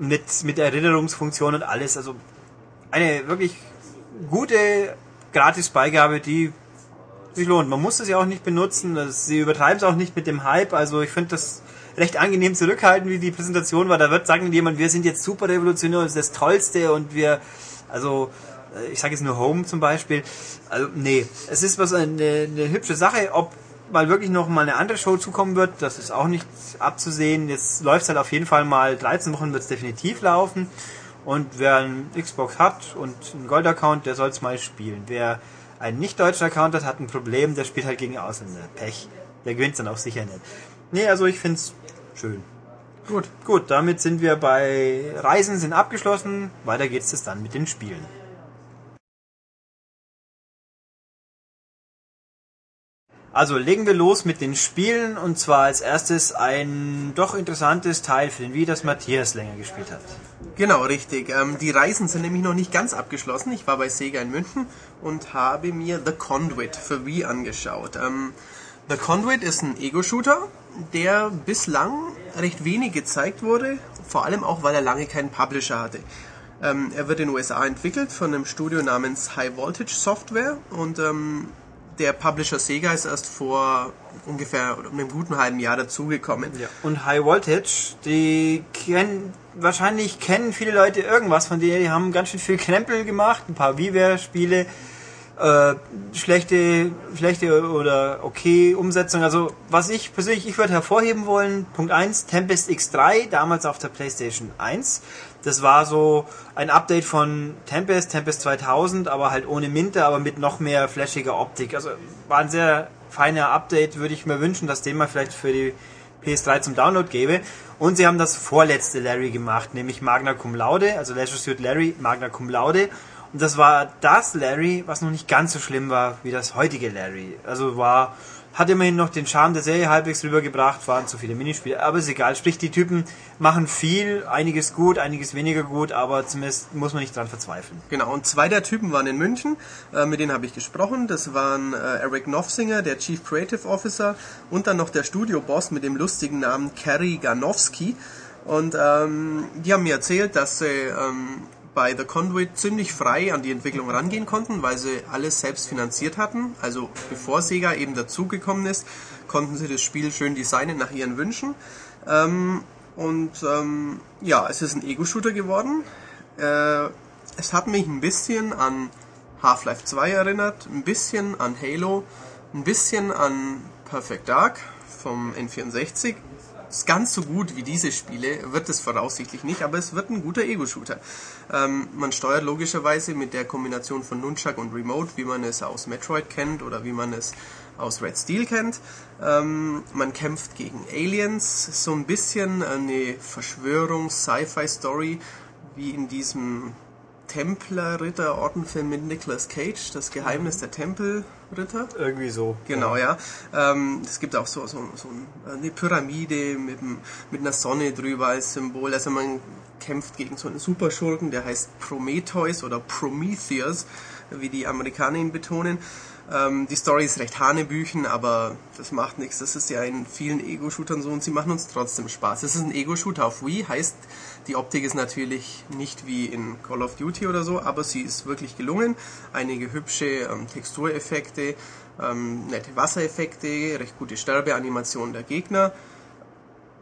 Speaker 1: mit, mit Erinnerungsfunktion und alles. Also eine wirklich gute Gratis-Beigabe, die sich lohnt. Man muss es ja auch nicht benutzen. Sie übertreiben es auch nicht mit dem Hype. Also ich finde das recht angenehm zurückhaltend, wie die Präsentation war. Da wird sagen jemand, wir sind jetzt super revolutionär und das ist das Tollste und wir, also äh, ich sage jetzt nur Home zum Beispiel. Also nee, es ist was eine, eine hübsche Sache. Ob mal wirklich noch mal eine andere Show zukommen wird, das ist auch nicht abzusehen. Jetzt läuft es halt auf jeden Fall mal 13 Wochen wird es definitiv laufen. Und wer einen Xbox hat und einen Gold-Account, der soll es mal spielen. Wer einen nicht-deutschen Account hat, hat ein Problem, der spielt halt gegen Ausländer. Pech. Der gewinnt dann auch sicher nicht. Nee, also ich find's schön.
Speaker 2: Gut.
Speaker 1: Gut, damit sind wir bei Reisen sind abgeschlossen. Weiter geht's jetzt dann mit den Spielen. Also legen wir los mit den Spielen und zwar als erstes ein doch interessantes Teil für den Wii, das Matthias länger gespielt hat.
Speaker 2: Genau, richtig. Ähm, die Reisen sind nämlich noch nicht ganz abgeschlossen. Ich war bei Sega in München und habe mir The Conduit für Wii angeschaut. Ähm, The Conduit ist ein Ego-Shooter, der bislang recht wenig gezeigt wurde, vor allem auch, weil er lange keinen Publisher hatte. Ähm, er wird in den USA entwickelt von einem Studio namens High Voltage Software und ähm, der Publisher Sega ist erst vor ungefähr einem guten halben Jahr dazugekommen.
Speaker 1: Ja. Und High Voltage, die kennen, wahrscheinlich kennen viele Leute irgendwas von denen, die haben ganz schön viel Knempel gemacht, ein paar WiiWare-Spiele, äh, schlechte, schlechte oder okay Umsetzung. Also was ich persönlich, ich würde hervorheben wollen, Punkt 1, Tempest X3, damals auf der Playstation 1. Das war so ein Update von Tempest, Tempest 2000, aber halt ohne Minte, aber mit noch mehr flashiger Optik. Also war ein sehr feiner Update, würde ich mir wünschen, dass den mal vielleicht für die PS3 zum Download gäbe. Und sie haben das vorletzte Larry gemacht, nämlich Magna Cum Laude, also Leisure Suit Larry, Magna Cum Laude. Und das war das Larry, was noch nicht ganz so schlimm war wie das heutige Larry. Also war, hat immerhin noch den Charme der Serie halbwegs rübergebracht, waren zu viele Minispiele, aber ist egal. Sprich, die Typen machen viel, einiges gut, einiges weniger gut, aber zumindest muss man nicht dran verzweifeln.
Speaker 2: Genau, und zwei der Typen waren in München, äh, mit denen habe ich gesprochen. Das waren äh, Eric Nofsinger, der Chief Creative Officer, und dann noch der Studio-Boss mit dem lustigen Namen Kerry Ganowski. Und ähm, die haben mir erzählt, dass sie ähm, bei The Conduit ziemlich frei an die Entwicklung rangehen konnten, weil sie alles selbst finanziert hatten. Also bevor Sega eben dazugekommen ist, konnten sie das Spiel schön designen nach ihren Wünschen. Ähm, und ähm, ja, es ist ein Ego-Shooter geworden. Äh, es hat mich ein bisschen an Half-Life 2 erinnert, ein bisschen an Halo, ein bisschen an Perfect Dark vom N64. Ist ganz so gut wie diese Spiele wird es voraussichtlich nicht, aber es wird ein guter Ego-Shooter. Ähm, man steuert logischerweise mit der Kombination von Nunchuck und Remote, wie man es aus Metroid kennt oder wie man es aus Red Steel kennt. Ähm, man kämpft gegen Aliens, so ein bisschen eine Verschwörungs-Sci-Fi-Story wie in diesem Templer-Ritter-Ordenfilm mit Nicolas Cage, das Geheimnis der Tempelritter.
Speaker 1: Irgendwie so.
Speaker 2: Genau, ja. Ähm, es gibt auch so, so, so eine Pyramide mit, mit einer Sonne drüber als Symbol. Also man kämpft gegen so einen Superschurken, der heißt Prometheus oder Prometheus, wie die Amerikaner ihn betonen. Ähm, die Story ist recht hanebüchen, aber das macht nichts. Das ist ja in vielen Ego-Shootern so und sie machen uns trotzdem Spaß. Es ist ein Ego-Shooter auf Wii, heißt, die Optik ist natürlich nicht wie in Call of Duty oder so, aber sie ist wirklich gelungen. Einige hübsche ähm, Textureffekte, ähm, nette Wassereffekte, recht gute Sterbeanimationen der Gegner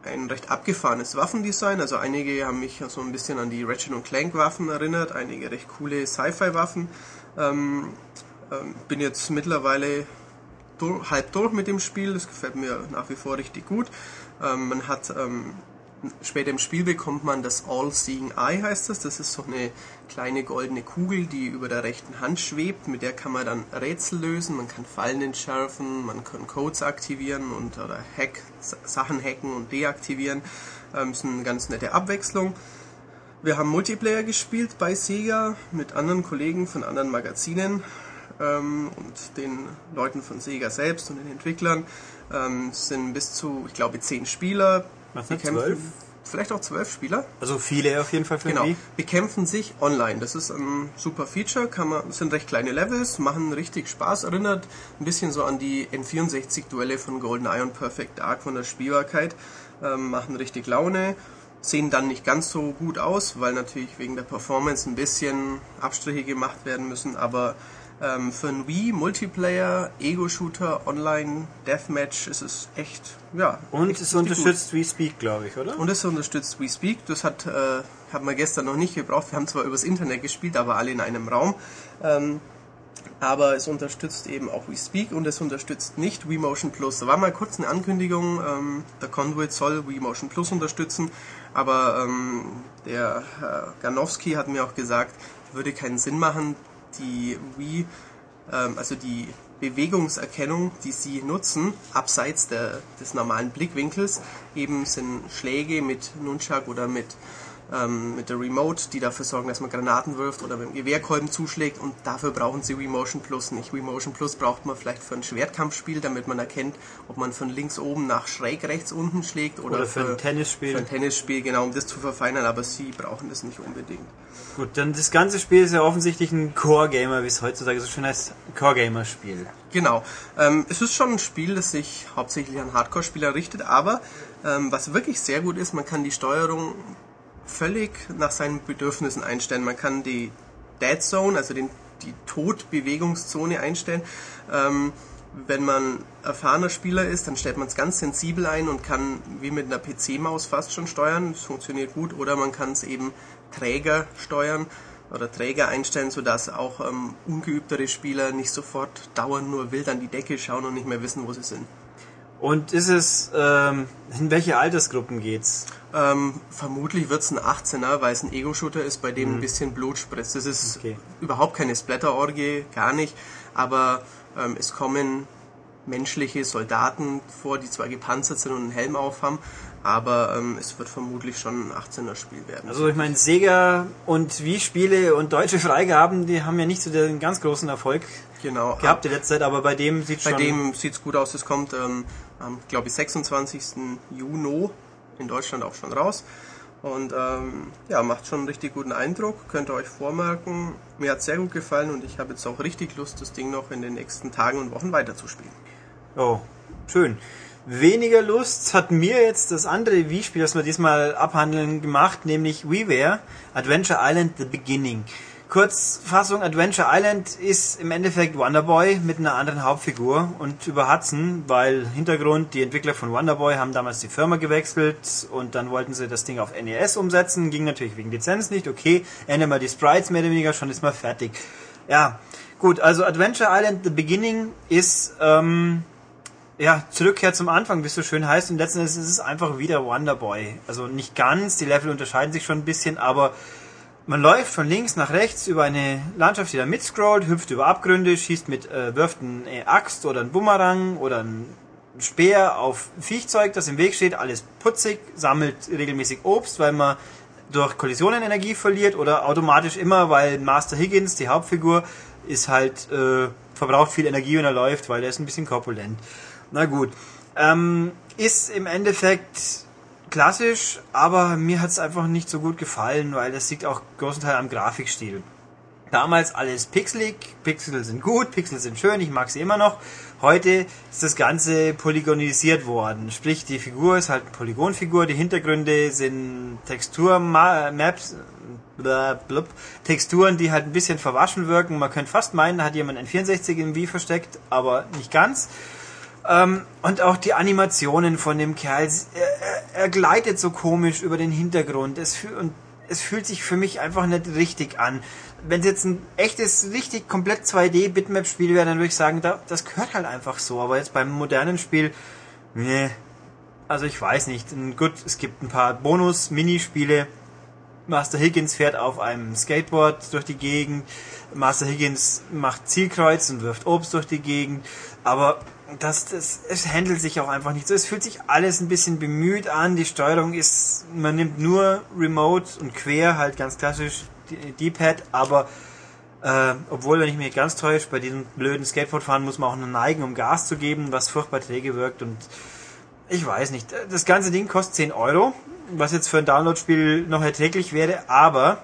Speaker 2: ein recht abgefahrenes Waffendesign. Also einige haben mich so ein bisschen an die Ratchet und Clank Waffen erinnert, einige recht coole Sci-Fi Waffen. Ähm, ähm, bin jetzt mittlerweile halb durch mit dem Spiel. Das gefällt mir nach wie vor richtig gut. Ähm, man hat ähm, später im Spiel bekommt man das All-Seeing Eye heißt das. Das ist so eine kleine goldene Kugel, die über der rechten Hand schwebt. Mit der kann man dann Rätsel lösen, man kann Fallen entschärfen, man kann Codes aktivieren und oder Hack, Sachen hacken und deaktivieren. Ähm, ist eine ganz nette Abwechslung. Wir haben Multiplayer gespielt bei Sega mit anderen Kollegen von anderen Magazinen ähm, und den Leuten von Sega selbst und den Entwicklern. Ähm, es sind bis zu, ich glaube, zehn Spieler.
Speaker 1: Was
Speaker 2: Die
Speaker 1: nicht,
Speaker 2: kämpfen-
Speaker 1: zwölf?
Speaker 2: Vielleicht auch zwölf Spieler.
Speaker 1: Also viele auf jeden Fall für
Speaker 2: Genau.
Speaker 1: Wii.
Speaker 2: Bekämpfen sich online. Das ist ein super Feature. Kann man, sind recht kleine Levels, machen richtig Spaß. Erinnert ein bisschen so an die N64-Duelle von GoldenEye und Perfect Dark von der Spielbarkeit. Ähm, machen richtig Laune. Sehen dann nicht ganz so gut aus, weil natürlich wegen der Performance ein bisschen Abstriche gemacht werden müssen. Aber ähm, für ein Wii Multiplayer, Ego-Shooter, Online, Deathmatch ist es echt, ja.
Speaker 1: Und
Speaker 2: echt
Speaker 1: es
Speaker 2: gut.
Speaker 1: unterstützt Wii Speak, glaube ich, oder?
Speaker 2: Und es unterstützt WeSpeak. Das hat, äh, haben wir gestern noch nicht gebraucht. Wir haben zwar übers Internet gespielt, aber alle in einem Raum. Ähm, aber es unterstützt eben auch WeSpeak und es unterstützt nicht WeMotion Plus. Da war mal kurz eine Ankündigung, ähm, der Conduit soll WeMotion Plus unterstützen, aber ähm, der Herr Ganowski hat mir auch gesagt, würde keinen Sinn machen, die Wii ähm, also die Bewegungserkennung, die sie nutzen, abseits der, des normalen Blickwinkels, eben sind Schläge mit Nunchuck oder mit, ähm, mit der Remote, die dafür sorgen, dass man Granaten wirft oder mit dem Gewehrkolben zuschlägt und dafür brauchen sie Remotion Plus nicht. Remotion Plus braucht man vielleicht für ein Schwertkampfspiel, damit man erkennt, ob man von links oben nach schräg rechts unten schlägt oder,
Speaker 1: Oder für ein Tennisspiel.
Speaker 2: Für ein Tennisspiel, genau, um das zu verfeinern, aber sie brauchen das nicht unbedingt.
Speaker 1: Gut, dann das ganze Spiel ist ja offensichtlich ein Core-Gamer, wie es heutzutage so schön heißt, Core-Gamer-Spiel.
Speaker 2: Genau. Ähm, es ist schon ein Spiel, das sich hauptsächlich an Hardcore-Spieler richtet, aber ähm, was wirklich sehr gut ist, man kann die Steuerung völlig nach seinen Bedürfnissen einstellen. Man kann die Dead Zone, also den, die Todbewegungszone einstellen. Ähm, wenn man erfahrener Spieler ist, dann stellt man es ganz sensibel ein und kann wie mit einer PC-Maus fast schon steuern. Das funktioniert gut. Oder man kann es eben träger steuern oder Träger einstellen, sodass auch ähm, ungeübtere Spieler nicht sofort dauernd nur wild an die Decke schauen und nicht mehr wissen, wo sie sind.
Speaker 1: Und ist es, ähm, in welche Altersgruppen geht's?
Speaker 2: Ähm, vermutlich wird es ein 18er, weil es ein Ego-Shooter ist, bei dem ein bisschen Blut spritzt. Das ist
Speaker 1: Okay.
Speaker 2: überhaupt keine Splatter-Orgie, gar nicht. Aber ähm, es kommen menschliche Soldaten vor, die zwar gepanzert sind und einen Helm aufhaben, aber ähm, es wird vermutlich schon ein 18er-Spiel werden.
Speaker 1: Also ich meine, Sega und Wii-Spiele und deutsche Freigaben, die haben ja nicht so den ganz großen Erfolg
Speaker 2: genau.
Speaker 1: gehabt in letzter Zeit, aber bei dem sieht
Speaker 2: Bei
Speaker 1: schon...
Speaker 2: dem sieht's gut aus. Es kommt ähm, am, glaube ich, 26. Juni in Deutschland auch schon raus. Und ähm, ja, macht schon einen richtig guten Eindruck. Könnt ihr euch vormerken. Mir hat sehr gut gefallen und ich habe jetzt auch richtig Lust, das Ding noch in den nächsten Tagen und Wochen weiterzuspielen.
Speaker 1: Oh, schön. Weniger Lust hat mir jetzt das andere Wii-Spiel, das wir diesmal abhandeln, gemacht, nämlich WiiWare Adventure Island The Beginning. Kurzfassung, Adventure Island ist im Endeffekt Wonderboy mit einer anderen Hauptfigur und über Hudson, weil Hintergrund, die Entwickler von Wonderboy haben damals die Firma gewechselt und dann wollten sie das Ding auf NES umsetzen, ging natürlich wegen Lizenz nicht, okay, ändern wir die Sprites mehr oder weniger, schon ist mal fertig. Ja, gut, also Adventure Island The Beginning ist, ähm, ja, Zurückkehr zum Anfang, wie es so schön heißt. Und letzten Endes ist es einfach wieder Wonderboy. Also nicht ganz, die Level unterscheiden sich schon ein bisschen, aber man läuft von links nach rechts über eine Landschaft, die da mitscrollt, hüpft über Abgründe, schießt mit, äh, wirft eine Axt oder einen Bumerang oder einen Speer auf Viechzeug, das im Weg steht, alles putzig, sammelt regelmäßig Obst, weil man durch Kollisionen Energie verliert oder automatisch immer, weil Master Higgins, die Hauptfigur, ist halt, äh, verbraucht viel Energie, wenn er läuft, weil er ist ein bisschen korpulent. Na gut. Ähm, ist im Endeffekt klassisch, aber mir hat es einfach nicht so gut gefallen, weil das liegt auch großenteils am Grafikstil. Damals alles pixelig, Pixel sind gut, Pixel sind schön, ich mag sie immer noch. Heute ist das Ganze polygonisiert worden. Sprich, die Figur ist halt Polygonfigur, die Hintergründe sind Texturmaps, blub, Texturen, die halt ein bisschen verwaschen wirken. Man könnte fast meinen, da hat jemand ein 64 im Wii versteckt, aber nicht ganz. Ähm, und auch die Animationen von dem Kerl, er, er, gleitet so komisch über den Hintergrund. Es, fühl, und es fühlt sich für mich einfach nicht richtig an. Wenn es jetzt ein echtes, richtig komplett 2D-Bitmap-Spiel wäre, dann würde ich sagen, da, das gehört halt einfach so. Aber jetzt beim modernen Spiel, nee. Also ich weiß nicht. Gut, es gibt ein paar Bonus-Minispiele. Master Higgins fährt auf einem Skateboard durch die Gegend. Master Higgins macht Zielkreuz und wirft Obst durch die Gegend. Aber das, das, es handelt sich auch einfach nicht so. Es fühlt sich alles ein bisschen bemüht an. Die Steuerung ist, man nimmt nur Remote und quer, halt ganz klassisch D-Pad, aber äh, obwohl, wenn ich mich ganz täusche, bei diesem blöden Skateboardfahren muss man auch nur neigen, um Gas zu geben, was furchtbar träge wirkt und ich weiß nicht. Das ganze Ding kostet 10 Euro, was jetzt für ein Download-Spiel noch erträglich wäre, aber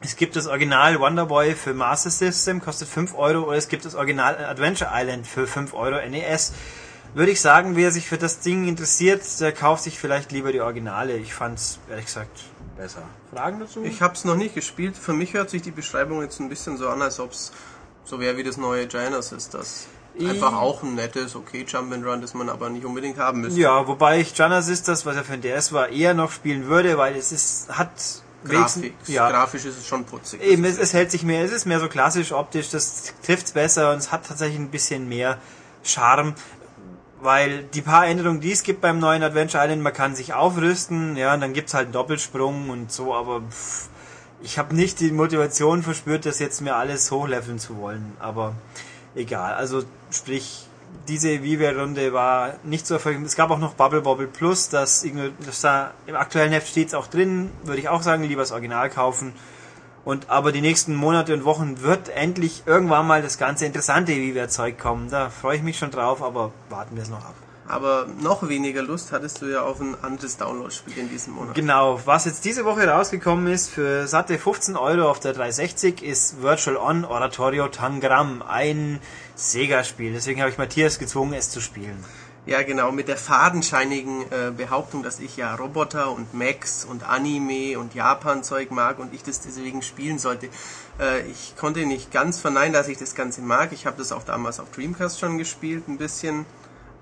Speaker 1: es gibt das Original Wonderboy für Master System, kostet 5 Euro, oder es gibt das Original Adventure Island für 5 Euro NES. Würde ich sagen, wer sich für das Ding interessiert, der kauft sich vielleicht lieber die Originale. Ich fand's, ehrlich gesagt, besser. Fragen dazu?
Speaker 2: Ich habe es noch nicht gespielt. Für mich hört sich die Beschreibung jetzt ein bisschen so an, als ob es so wäre wie das neue Genesis, das einfach auch ein nettes, okay Jump'n'Run, das man aber nicht unbedingt haben müsste.
Speaker 1: Ja, wobei ich Genesis, das, was er für ein DS war, eher noch spielen würde, weil es ist, hat
Speaker 2: Grafik,
Speaker 1: ja,
Speaker 2: grafisch ist es schon putzig.
Speaker 1: Eben, es, es hält sich mehr, es ist mehr so klassisch optisch, das trifft's besser und es hat tatsächlich ein bisschen mehr Charme, weil die paar Änderungen, die es gibt beim neuen Adventure Island, man kann sich aufrüsten, ja, und dann gibt's halt einen Doppelsprung und so, aber pff, ich habe nicht die Motivation verspürt, das jetzt mir alles hochleveln zu wollen, aber egal, also sprich, diese Viva-Runde war nicht so erfolgreich. Es gab auch noch Bubble Bobble Plus, das, das da im aktuellen Heft steht auch drin, würde ich auch sagen, lieber das Original kaufen. Und aber die nächsten Monate und Wochen wird endlich irgendwann mal das ganze interessante Viva-Zeug kommen. Da freue ich mich schon drauf, aber warten wir es noch ab.
Speaker 2: Aber noch weniger Lust hattest du ja auf ein anderes Download-Spiel in diesem Monat.
Speaker 1: Genau, was jetzt diese Woche rausgekommen ist für satte 15 Euro auf der 360 ist Virtual On Oratorio Tangram, ein Sega-Spiel. Deswegen habe ich Matthias gezwungen, es zu spielen.
Speaker 2: Ja, genau, mit der fadenscheinigen äh, Behauptung, dass ich ja Roboter und Max und Anime und Japan-Zeug mag und ich das deswegen spielen sollte. Äh, ich konnte nicht ganz verneinen, dass ich das Ganze mag. Ich habe das auch damals auf Dreamcast schon gespielt, ein bisschen.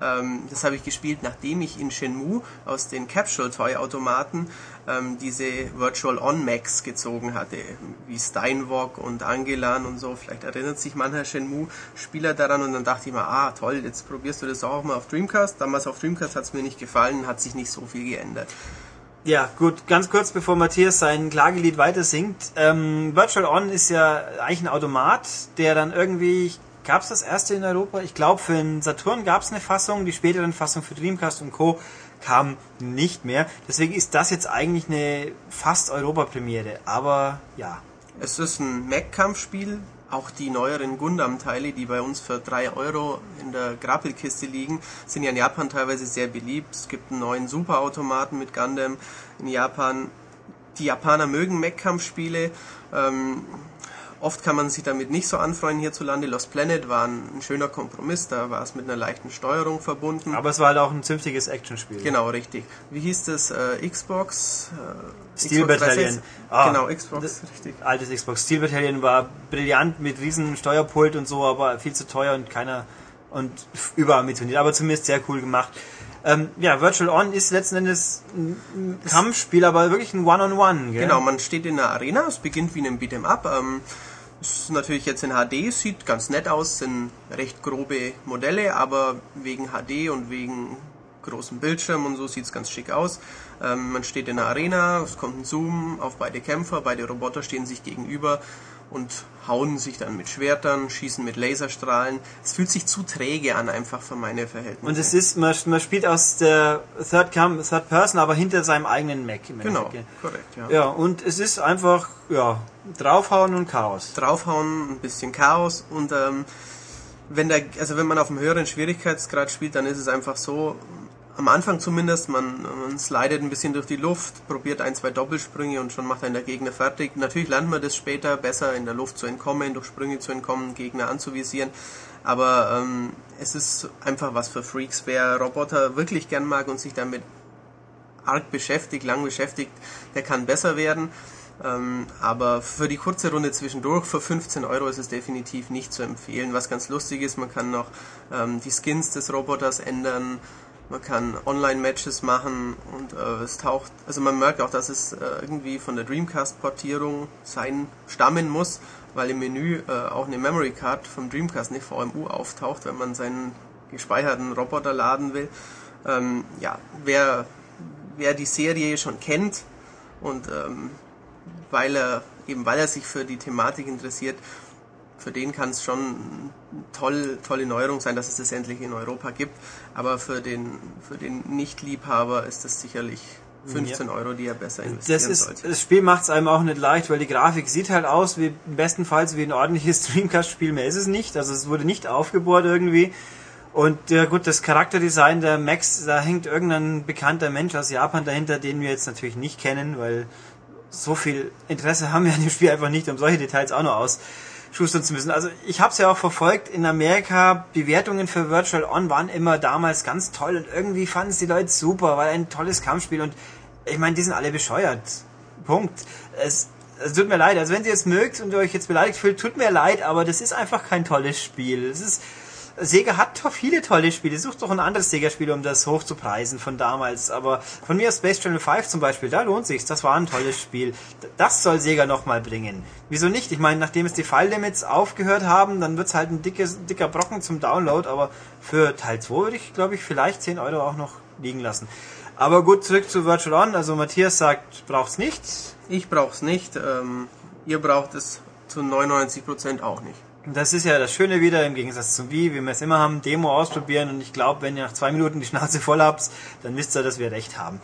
Speaker 2: Ähm, das habe ich gespielt, nachdem ich in Shenmue aus den Capsule Toy Automaten ähm, diese Virtual On Max gezogen hatte, wie Steinwalk und Angelan und so. Vielleicht erinnert sich mancher Shenmue-Spieler daran und dann dachte ich mir, ah toll, jetzt probierst du das auch mal auf Dreamcast. Damals auf Dreamcast hat es mir nicht gefallen, hat sich nicht so viel geändert.
Speaker 1: Ja, gut, ganz kurz bevor Matthias sein Klagelied weiter singt. Ähm, Virtual On ist ja eigentlich ein Automat, der dann irgendwie, gab es das erste in Europa? Ich glaube, für den Saturn gab es eine Fassung, die späteren Fassungen für Dreamcast und Co. kamen nicht mehr. Deswegen ist das jetzt eigentlich eine fast Europapremiere. Aber ja,
Speaker 2: Es ist ein Mech-Kampfspiel. Auch die neueren Gundam-Teile, die bei uns für 3 Euro in der Grappelkiste liegen, sind ja in Japan teilweise sehr beliebt. Es gibt einen neuen Superautomaten mit Gundam in Japan. Die Japaner mögen Mech-Kampfspiele. Ähm, oft kann man sich damit nicht so anfreunden hierzulande. Lost Planet war ein, schöner Kompromiss. Da war es mit einer leichten Steuerung verbunden.
Speaker 1: aber es war halt auch ein zünftiges Actionspiel.
Speaker 2: Genau, richtig. Wie hieß das? Äh, Xbox? Äh,
Speaker 1: Steel
Speaker 2: Xbox
Speaker 1: Battalion.
Speaker 2: 360?
Speaker 1: Ah,
Speaker 2: genau, Xbox, richtig.
Speaker 1: Altes Xbox Steel Battalion war brillant mit riesen Steuerpult und so, aber viel zu teuer und keiner und überambitioniert, aber zumindest sehr cool gemacht. Ähm, ja, Virtual On ist letzten Endes ein ein Kampfspiel, aber wirklich ein One-on-One. gell?
Speaker 2: Genau, man steht in einer Arena, es beginnt wie in einem Beat'em Up. Ähm, ist natürlich jetzt in HD, sieht ganz nett aus, sind recht grobe Modelle, aber wegen HD und wegen großem Bildschirm und so sieht es ganz schick aus. Ähm, man steht in einer Arena, es kommt ein Zoom auf beide Kämpfer, beide Roboter stehen sich gegenüber und hauen sich dann mit Schwertern, schießen mit Laserstrahlen. Es fühlt sich zu träge an, einfach für meine Verhältnisse.
Speaker 1: Und es ist, man, man spielt aus der Third, Cam Third Person, aber hinter seinem eigenen Mac. im
Speaker 2: genau,
Speaker 1: Endeffekt,
Speaker 2: korrekt, ja.
Speaker 1: Ja, und es ist einfach, ja, draufhauen und Chaos.
Speaker 2: draufhauen, ein bisschen Chaos und ähm, wenn der, also wenn man auf einem höheren Schwierigkeitsgrad spielt, dann ist es einfach so, am Anfang zumindest, man, man slidet ein bisschen durch die Luft, probiert ein, zwei Doppelsprünge und schon macht einen der Gegner fertig. Natürlich lernt man das später besser in der Luft zu entkommen, durch Sprünge zu entkommen, Gegner anzuvisieren. Aber ähm, es ist einfach was für Freaks. Wer Roboter wirklich gern mag und sich damit arg beschäftigt, lang beschäftigt, der kann besser werden. Ähm, aber für die kurze Runde zwischendurch, für 15 Euro ist es definitiv nicht zu empfehlen. Was ganz lustig ist, man kann noch ähm, die Skins des Roboters ändern, man kann Online-Matches machen und äh, es taucht, also man merkt auch, dass es äh, irgendwie von der Dreamcast-Portierung sein, stammen muss, weil im Menü äh, auch eine Memory Card vom Dreamcast, eine VMU, auftaucht, wenn man seinen gespeicherten Roboter laden will. Ähm, ja, wer, wer die Serie schon kennt und ähm, weil er eben weil er sich für die Thematik interessiert, für den kann es schon toll, tolle Neuerung sein, dass es das endlich in Europa gibt. Aber für den, für den Nicht-Liebhaber ist das sicherlich 15 Euro, die er besser investieren
Speaker 1: Das ist,
Speaker 2: sollte.
Speaker 1: das Spiel macht es einem auch nicht leicht, weil die Grafik sieht halt aus wie bestenfalls wie ein ordentliches Dreamcast-Spiel. Mehr ist es nicht. Also es wurde nicht aufgebohrt irgendwie. Und ja gut, das Charakterdesign der Max, da hängt irgendein bekannter Mensch aus Japan dahinter, den wir jetzt natürlich nicht kennen, weil so viel Interesse haben wir an dem Spiel einfach nicht, um solche Details auch noch ausschustern zu müssen. Also ich habe es ja auch verfolgt. In Amerika, Bewertungen für Virtual On waren immer damals ganz toll und irgendwie fanden es die Leute super, weil ein tolles Kampfspiel und ich meine, die sind alle bescheuert. Punkt. Es, es tut mir leid. Also wenn ihr es mögt und ihr euch jetzt beleidigt fühlt, tut mir leid, aber das ist einfach kein tolles Spiel. Es ist Sega hat doch viele tolle Spiele. Sucht doch ein anderes Sega-Spiel, um das hochzupreisen von damals. Aber von mir aus Space Channel 5 zum Beispiel, da lohnt sich's. Das war ein tolles Spiel. Das soll Sega nochmal bringen. Wieso nicht? Ich meine, nachdem es die File-Limits aufgehört haben, dann wird's halt ein dickes, dicker Brocken zum Download. Aber für Teil 2 würde ich, glaube ich, vielleicht 10 Euro auch noch liegen lassen. Aber gut, zurück zu Virtual On. Also Matthias sagt, braucht's nicht.
Speaker 2: Ich brauch's nicht. Ähm, ihr braucht es zu 99% auch nicht.
Speaker 1: Das ist ja das Schöne wieder, im Gegensatz zum Wii, wie wir es immer haben, Demo ausprobieren und ich glaube, wenn ihr nach zwei Minuten die Schnauze voll habt, dann wisst ihr, dass wir recht haben.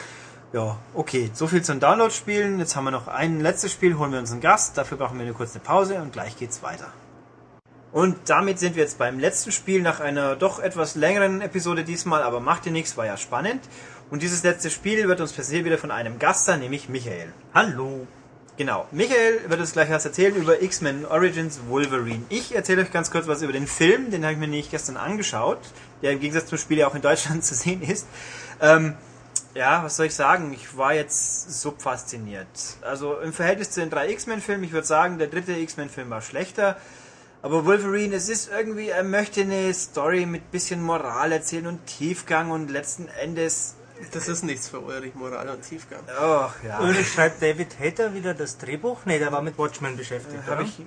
Speaker 1: Ja, okay, so viel zum Download-Spielen. Jetzt haben wir noch ein letztes Spiel, holen wir uns einen Gast, dafür brauchen wir eine kurze Pause und gleich geht's weiter. Und damit sind wir jetzt beim letzten Spiel nach einer doch etwas längeren Episode diesmal, aber macht ihr nichts, war ja spannend. Und dieses letzte Spiel wird uns präsentiert wieder von einem Gast sein, nämlich Michael.
Speaker 6: Hallo.
Speaker 1: Genau. Michael wird uns gleich was erzählen über X-Men Origins Wolverine. Ich erzähle euch ganz kurz was über den Film, den habe ich mir nämlich gestern angeschaut, der im Gegensatz zum Spiel ja auch in Deutschland zu sehen ist. Ähm, ja, was soll ich sagen? Ich war jetzt so fasziniert. Also im Verhältnis zu den drei X-Men-Filmen, ich würde sagen, der dritte X-Men-Film war schlechter. Aber Wolverine, es ist irgendwie, er möchte eine Story mit bisschen Moral erzählen und Tiefgang und letzten Endes.
Speaker 2: Das ist nichts für Ulrich, Moral und Tiefgang.
Speaker 1: Oh, ja.
Speaker 6: Ulrich schreibt David Hater wieder das Drehbuch? Nee, der war mit Watchmen beschäftigt, oder?
Speaker 1: ich,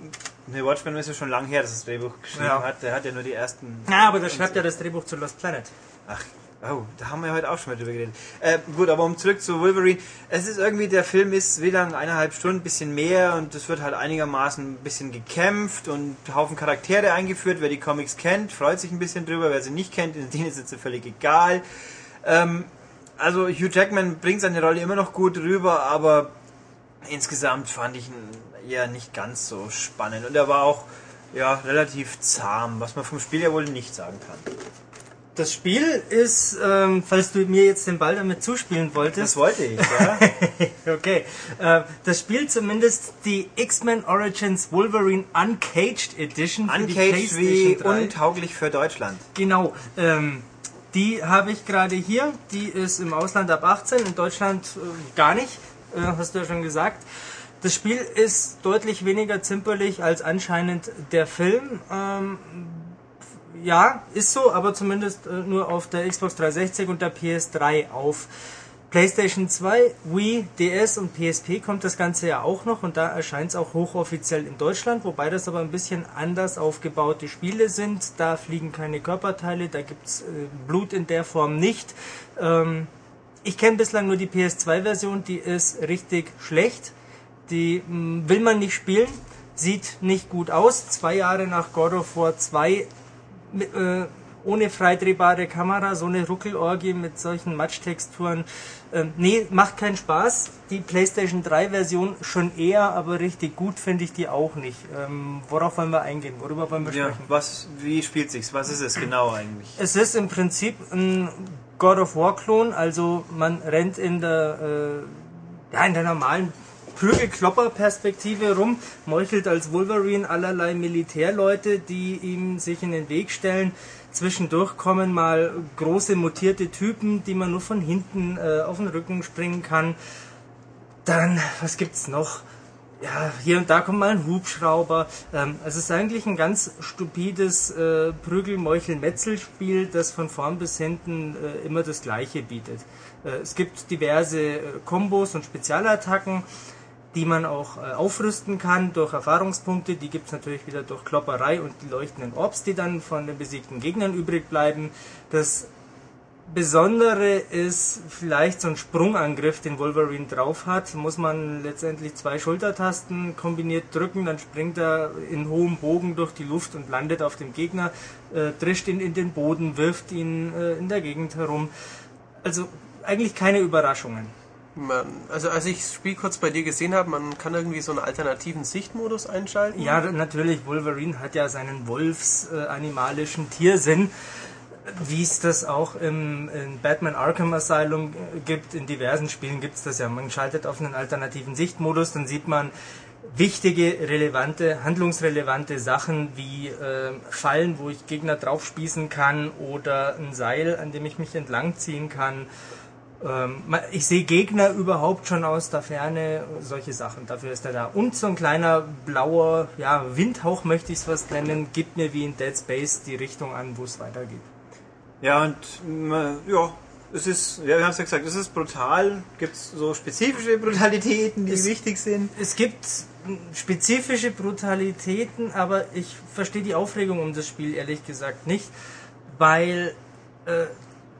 Speaker 1: ne, Watchmen ist ja schon lang her, dass er das Drehbuch geschrieben
Speaker 6: Ja.
Speaker 1: hat. Der hat ja nur die ersten.
Speaker 6: Ja, aber der schreibt ja das Drehbuch zu Lost Planet.
Speaker 1: Ach, oh, da haben wir heute auch schon mal drüber geredet. Äh, gut, aber um zurück zu Wolverine. Es ist irgendwie, der Film ist wie lang? Eineinhalb Stunden, bisschen mehr und es wird halt einigermaßen ein bisschen gekämpft und ein Haufen Charaktere eingeführt. Wer die Comics kennt, freut sich ein bisschen drüber. Wer sie nicht kennt, denen ist es völlig egal. Ähm, also Hugh Jackman bringt seine Rolle immer noch gut rüber, aber insgesamt fand ich ihn eher nicht ganz so spannend. Und er war auch ja, relativ zahm, was man vom Spiel ja wohl nicht sagen kann.
Speaker 6: Das Spiel ist, ähm, falls du mir jetzt den Ball damit zuspielen
Speaker 1: Das
Speaker 6: wolltest,
Speaker 1: wollte ich, ja.
Speaker 6: okay, äh, das spielt zumindest die X-Men Origins Wolverine Uncaged Edition
Speaker 1: Uncaged wie
Speaker 6: PlayStation 3.
Speaker 1: untauglich für Deutschland.
Speaker 6: Genau, ähm, die habe ich gerade hier. Die ist im Ausland ab 18, in Deutschland äh, gar nicht, äh, hast du ja schon gesagt. Das Spiel ist deutlich weniger zimperlich als anscheinend der Film. Ähm, ja, ist so, aber zumindest äh, nur auf der Xbox 360 und der PS3 auf. PlayStation 2, Wii, DS und PSP kommt das Ganze ja auch noch und da erscheint es auch hochoffiziell in Deutschland, wobei das aber ein bisschen anders aufgebaute Spiele sind. Da fliegen keine Körperteile, da gibt's äh, Blut in der Form nicht. Ähm, ich kenne bislang nur die PS2-Version, die ist richtig schlecht. Die mh, will man nicht spielen, sieht nicht gut aus. Zwei Jahre nach God of War 2 mit, äh, ohne freidrehbare Kamera, so eine Ruckelorgie mit solchen Matschtexturen. Ähm, nee, macht keinen Spaß. Die PlayStation 3 Version schon eher, aber richtig gut finde ich die auch nicht. Ähm, worauf wollen wir eingehen? Worüber wollen wir
Speaker 1: Ja,
Speaker 6: sprechen?
Speaker 1: was, wie spielt sich's? Was ist es genau eigentlich?
Speaker 6: Es ist im Prinzip ein God of War Klon, also man rennt in der, äh, ja, in der normalen Prügelklopper-Perspektive rum, meuchelt als Wolverine allerlei Militärleute, die ihm sich in den Weg stellen. Zwischendurch kommen mal große mutierte Typen, die man nur von hinten äh, auf den Rücken springen kann. Dann, was gibt's noch? Ja, hier und da kommt mal ein Hubschrauber. Ähm, also es ist eigentlich ein ganz stupides äh, Prügel-Meuchel-Metzel-Spiel, das von vorn bis hinten äh, immer das Gleiche bietet. Äh, es gibt diverse äh, Kombos und Spezialattacken, die man auch äh, aufrüsten kann durch Erfahrungspunkte. Die gibt's natürlich wieder durch Klopperei und die leuchtenden Orbs, die dann von den besiegten Gegnern übrig bleiben. Das Besondere ist vielleicht so ein Sprungangriff, den Wolverine drauf hat. Muss man letztendlich zwei Schultertasten kombiniert drücken, dann springt er in hohem Bogen durch die Luft und landet auf dem Gegner, äh, drischt ihn in den Boden, wirft ihn äh, in der Gegend herum. Also eigentlich keine Überraschungen.
Speaker 2: Man, also als ich das Spiel kurz bei dir gesehen habe, man kann irgendwie so einen alternativen Sichtmodus einschalten.
Speaker 6: Ja, natürlich, Wolverine hat ja seinen wolfsanimalischen Tiersinn, wie es das auch im, in Batman Arkham Asylum äh, gibt. In diversen Spielen gibt es das ja. Man schaltet auf einen alternativen Sichtmodus, dann sieht man wichtige, relevante, handlungsrelevante Sachen wie äh, Fallen, wo ich Gegner draufspießen kann oder ein Seil, an dem ich mich entlangziehen kann. Ähm, ich sehe Gegner überhaupt schon aus der Ferne, solche Sachen. Dafür ist er da. Und so ein kleiner blauer ja, Windhauch, möchte ich es fast nennen, gibt mir wie in Dead Space die Richtung an, wo es weitergeht.
Speaker 1: Ja, und ja, es ist, ja, wir haben es ja gesagt, es ist brutal. Gibt es so spezifische Brutalitäten, die
Speaker 6: Es-
Speaker 1: wichtig sind?
Speaker 6: Es gibt spezifische Brutalitäten, aber ich verstehe die Aufregung um das Spiel ehrlich gesagt nicht, weil äh,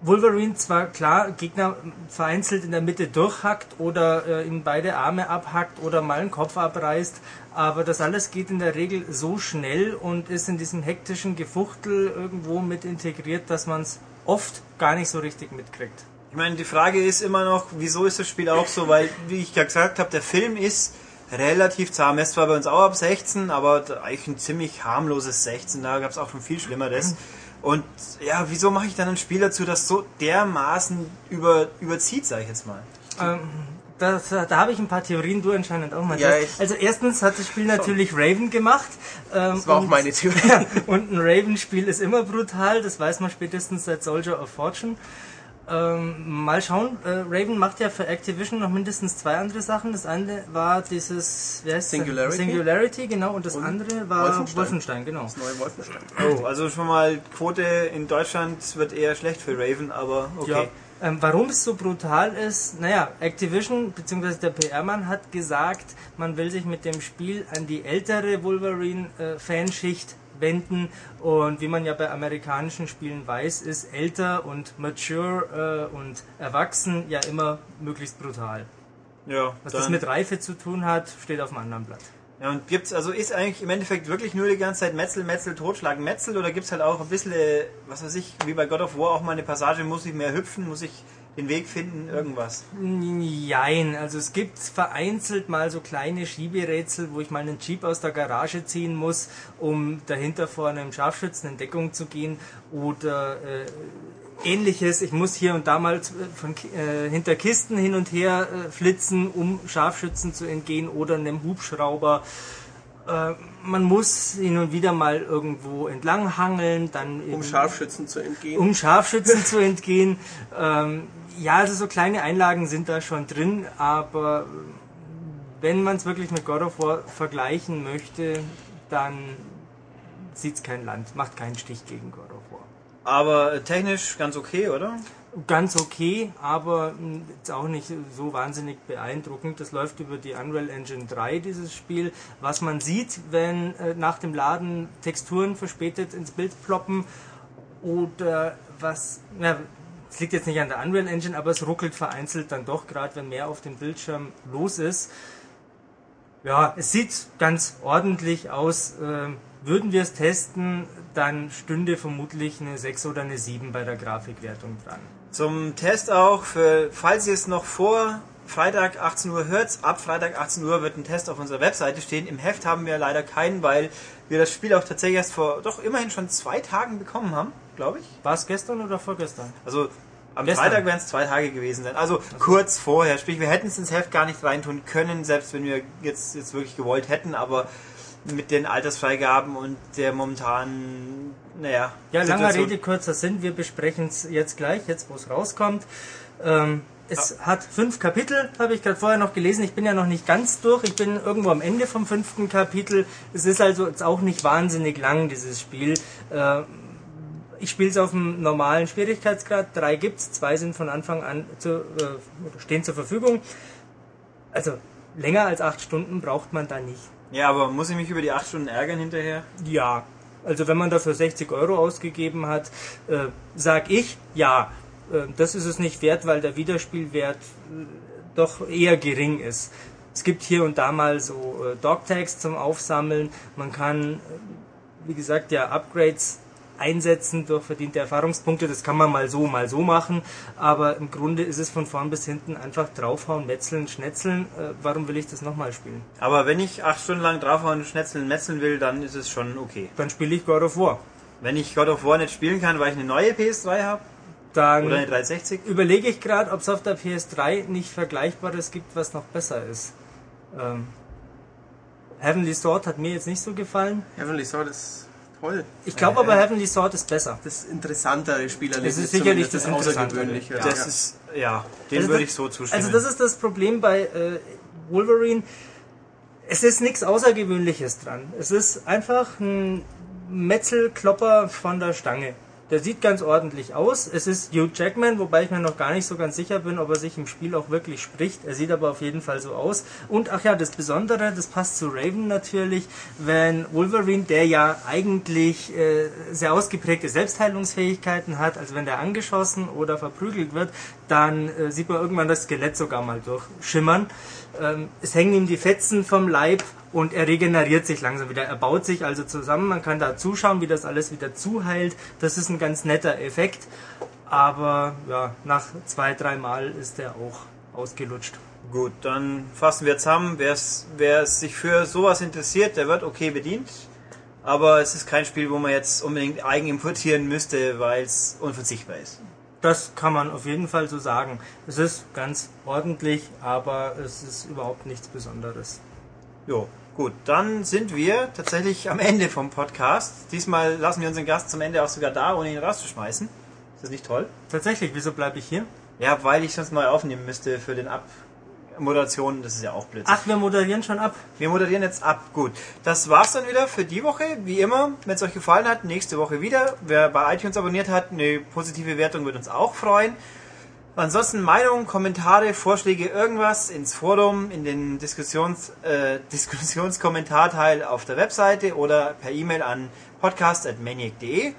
Speaker 6: Wolverine zwar klar Gegner vereinzelt in der Mitte durchhackt oder äh, ihm beide Arme abhackt oder mal einen Kopf abreißt, aber das alles geht in der Regel so schnell und ist in diesem hektischen Gefuchtel irgendwo mit integriert, dass man es oft gar nicht so richtig mitkriegt.
Speaker 1: Ich meine, die Frage ist immer noch, wieso ist das Spiel auch so? Weil, wie ich ja gesagt habe, der Film ist relativ zahm. Er ist zwar bei uns auch ab 16, aber eigentlich ein ziemlich harmloses 16. Da gab es auch schon viel Schlimmeres. Und ja, wieso mache ich dann ein Spiel dazu, das so dermaßen über, überzieht, sage ich jetzt mal?
Speaker 6: Ähm, das, da habe ich ein paar Theorien, du anscheinend auch mal.
Speaker 2: Ja,
Speaker 6: also erstens hat das Spiel natürlich Raven gemacht. Ähm,
Speaker 2: Das war auch
Speaker 6: und-
Speaker 2: meine Theorie.
Speaker 6: Und ein Raven-Spiel ist immer brutal, das weiß man spätestens seit Soldier of Fortune. Ähm, mal schauen, äh, Raven macht ja für Activision noch mindestens zwei andere Sachen. Das eine war dieses, wie heißt
Speaker 2: Singularity.
Speaker 6: Singularity, genau, und das
Speaker 2: Und
Speaker 6: andere war
Speaker 2: Wolfenstein.
Speaker 6: Wolfenstein, genau.
Speaker 2: Das neue Wolfenstein.
Speaker 1: Oh, also schon mal Quote in Deutschland wird eher schlecht für Raven, aber okay.
Speaker 6: Ja. Ähm, warum es so brutal ist, naja, Activision bzw. der PR-Mann hat gesagt, man will sich mit dem Spiel an die ältere Wolverine-Fanschicht wenden und wie man ja bei amerikanischen Spielen weiß, ist älter und mature äh, und erwachsen ja immer möglichst brutal.
Speaker 1: Ja,
Speaker 6: Was das mit Reife zu tun hat, steht auf dem anderen Blatt.
Speaker 1: Ja, und gibt's, also ist eigentlich im Endeffekt wirklich nur die ganze Zeit Metzel, Metzel, Totschlag, Metzel oder gibt's halt auch ein bisschen, äh, was weiß ich, wie bei God of War auch mal eine Passage, muss ich mehr hüpfen, muss ich den Weg finden, irgendwas.
Speaker 6: Jein, also es gibt vereinzelt mal so kleine Schieberätsel, wo ich mal einen Jeep aus der Garage ziehen muss, um dahinter vor einem Scharfschützen in Deckung zu gehen oder äh, ähnliches. Ich muss hier und da mal z- von, äh, hinter Kisten hin und her äh, flitzen, um Scharfschützen zu entgehen oder einem Hubschrauber. Äh, man muss hin und wieder mal irgendwo entlang hangeln, dann
Speaker 2: Um Scharfschützen zu entgehen.
Speaker 6: um Scharfschützen zu entgehen. Ähm, ja, also so kleine Einlagen sind da schon drin, aber wenn man es wirklich mit God of War vergleichen möchte, dann sieht es kein Land, macht keinen Stich gegen God of War.
Speaker 1: Aber äh, technisch ganz okay, oder?
Speaker 6: Ganz okay, aber mh, jetzt auch nicht so wahnsinnig beeindruckend. Das läuft über die Unreal Engine 3, dieses Spiel. Was man sieht, wenn äh, nach dem Laden Texturen verspätet ins Bild ploppen oder was, ja, es liegt jetzt nicht an der Unreal Engine, aber es ruckelt vereinzelt dann doch, gerade wenn mehr auf dem Bildschirm los ist. Ja, es sieht ganz ordentlich aus. Ähm, würden wir es testen, dann stünde vermutlich eine 6 oder eine 7 bei der Grafikwertung dran.
Speaker 1: Zum Test auch, für, falls ihr es noch vor Freitag 18 Uhr hört, ab Freitag 18 Uhr wird ein Test auf unserer Webseite stehen. Im Heft haben wir leider keinen, weil wir das Spiel auch tatsächlich erst vor, doch immerhin schon zwei Tagen bekommen haben, glaube ich.
Speaker 6: War es gestern oder vorgestern?
Speaker 1: Also am
Speaker 6: Gestern.
Speaker 1: Freitag werden es zwei Tage gewesen sein. Also kurz vorher. Sprich, wir hätten es ins Heft gar nicht reintun können, selbst wenn wir jetzt, jetzt wirklich gewollt hätten, aber mit den Altersfreigaben und der momentanen, naja.
Speaker 6: Ja, langer Rede, kurzer Sinn. Wir besprechen es jetzt gleich, jetzt wo es rauskommt. Ähm, es hat fünf Kapitel, habe ich gerade vorher noch gelesen. Ich bin ja noch nicht ganz durch. Ich bin irgendwo am Ende vom fünften Kapitel. Es ist also jetzt auch nicht wahnsinnig lang, dieses Spiel. Äh, ich spiele es auf dem normalen Schwierigkeitsgrad. Drei gibt's, zwei sind von Anfang an zu, äh, stehen zur Verfügung. Also länger als acht Stunden braucht man da nicht.
Speaker 1: Ja, aber muss ich mich über die acht Stunden ärgern hinterher?
Speaker 6: Ja, also wenn man dafür 60 Euro ausgegeben hat, äh, sag ich, ja, äh, das ist es nicht wert, weil der Wiederspielwert äh, doch eher gering ist. Es gibt hier und da mal so äh, Dogtags zum Aufsammeln. Man kann, äh, wie gesagt, ja Upgrades einsetzen durch verdiente Erfahrungspunkte. Das kann man mal so, mal so machen. Aber im Grunde ist es von vorn bis hinten einfach draufhauen, metzeln, schnetzeln. Äh, warum will ich das nochmal spielen?
Speaker 1: Aber wenn ich acht Stunden lang draufhauen, schnetzeln, metzeln will, dann ist es schon okay.
Speaker 6: Dann spiele ich God of War.
Speaker 1: Wenn ich God of War nicht spielen kann, weil ich eine neue PS3 habe
Speaker 6: Dann
Speaker 1: oder eine 360,
Speaker 6: überlege ich gerade, ob es auf der PS3 nicht Vergleichbares gibt, was noch besser ist. Ähm, Heavenly Sword hat mir jetzt nicht so gefallen.
Speaker 2: Heavenly Sword ist toll.
Speaker 6: Ich glaube aber Heavenly Sword ist besser.
Speaker 2: Das interessantere Spielerlebnis.
Speaker 6: Es ist sicherlich
Speaker 2: zumindest,
Speaker 6: das
Speaker 2: Außergewöhnliche.
Speaker 1: Das ist, ja, dem
Speaker 6: Also
Speaker 1: würde
Speaker 6: das-
Speaker 1: ich so zustimmen.
Speaker 6: Also das ist das Problem bei äh, Wolverine. Es ist nichts Außergewöhnliches dran. Es ist einfach ein Metzelklopper von der Stange. Der sieht ganz ordentlich aus. Es ist Hugh Jackman, wobei ich mir noch gar nicht so ganz sicher bin, ob er sich im Spiel auch wirklich spricht. Er sieht aber auf jeden Fall so aus. Und ach ja, das Besondere, das passt zu Raven natürlich, wenn Wolverine, der ja eigentlich äh, sehr ausgeprägte Selbstheilungsfähigkeiten hat, also wenn der angeschossen oder verprügelt wird, dann äh, sieht man irgendwann das Skelett sogar mal durchschimmern. Ähm, es hängen ihm die Fetzen vom Leib und er regeneriert sich langsam wieder. Er baut sich also zusammen. Man kann da zuschauen, wie das alles wieder zuheilt. Das ist ein ganz netter Effekt. Aber ja, nach zwei, drei Mal ist er auch ausgelutscht.
Speaker 1: Gut, dann fassen wir zusammen. Wer's, wer sich für sowas interessiert, der wird okay bedient. Aber es ist kein Spiel, wo man jetzt unbedingt eigen importieren müsste, weil es unverzichtbar ist.
Speaker 6: Das kann man auf jeden Fall so sagen. Es ist ganz ordentlich, aber es ist überhaupt nichts Besonderes.
Speaker 1: Jo, gut. Dann sind wir tatsächlich am Ende vom Podcast. Diesmal lassen wir unseren Gast zum Ende auch sogar da, ohne ihn rauszuschmeißen. Ist das nicht toll?
Speaker 6: Tatsächlich, wieso bleibe ich hier?
Speaker 1: Ja, weil ich sonst neu aufnehmen müsste für den Abmoderation. Das ist ja auch blöd.
Speaker 6: Ach, wir moderieren schon ab.
Speaker 1: Wir moderieren jetzt ab. Gut. Das war's dann wieder für die Woche. Wie immer, wenn es euch gefallen hat, nächste Woche wieder. Wer bei iTunes abonniert hat, eine positive Wertung würde uns auch freuen. Ansonsten Meinungen, Kommentare, Vorschläge, irgendwas ins Forum, in den Diskussions, äh, Diskussionskommentarteil auf der Webseite oder per E-Mail an podcast.maniac.de.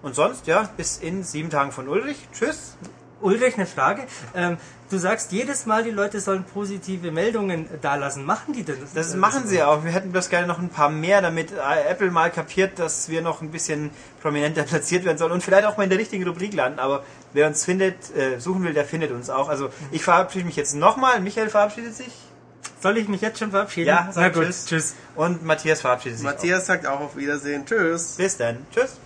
Speaker 1: Und sonst, ja, bis in sieben Tagen von Ulrich. Tschüss.
Speaker 6: Ulrich, eine Frage. Ähm, du sagst jedes Mal, die Leute sollen positive Meldungen dalassen. Machen die denn
Speaker 1: Das machen sie auch. Wir hätten bloß gerne noch ein paar mehr, damit äh, Apple mal kapiert, dass wir noch ein bisschen prominenter platziert werden sollen und vielleicht auch mal in der richtigen Rubrik landen. Aber wer uns findet, äh, suchen will, der findet uns auch. Also ich verabschiede mich jetzt nochmal. Michael verabschiedet sich.
Speaker 6: Soll ich mich jetzt schon verabschieden?
Speaker 1: Ja,
Speaker 6: Na
Speaker 1: sag
Speaker 6: gut,
Speaker 1: tschüss.
Speaker 6: tschüss.
Speaker 1: Und Matthias verabschiedet sich.
Speaker 2: Matthias sagt auch auf Wiedersehen. Tschüss.
Speaker 1: Auch. Bis dann. Tschüss.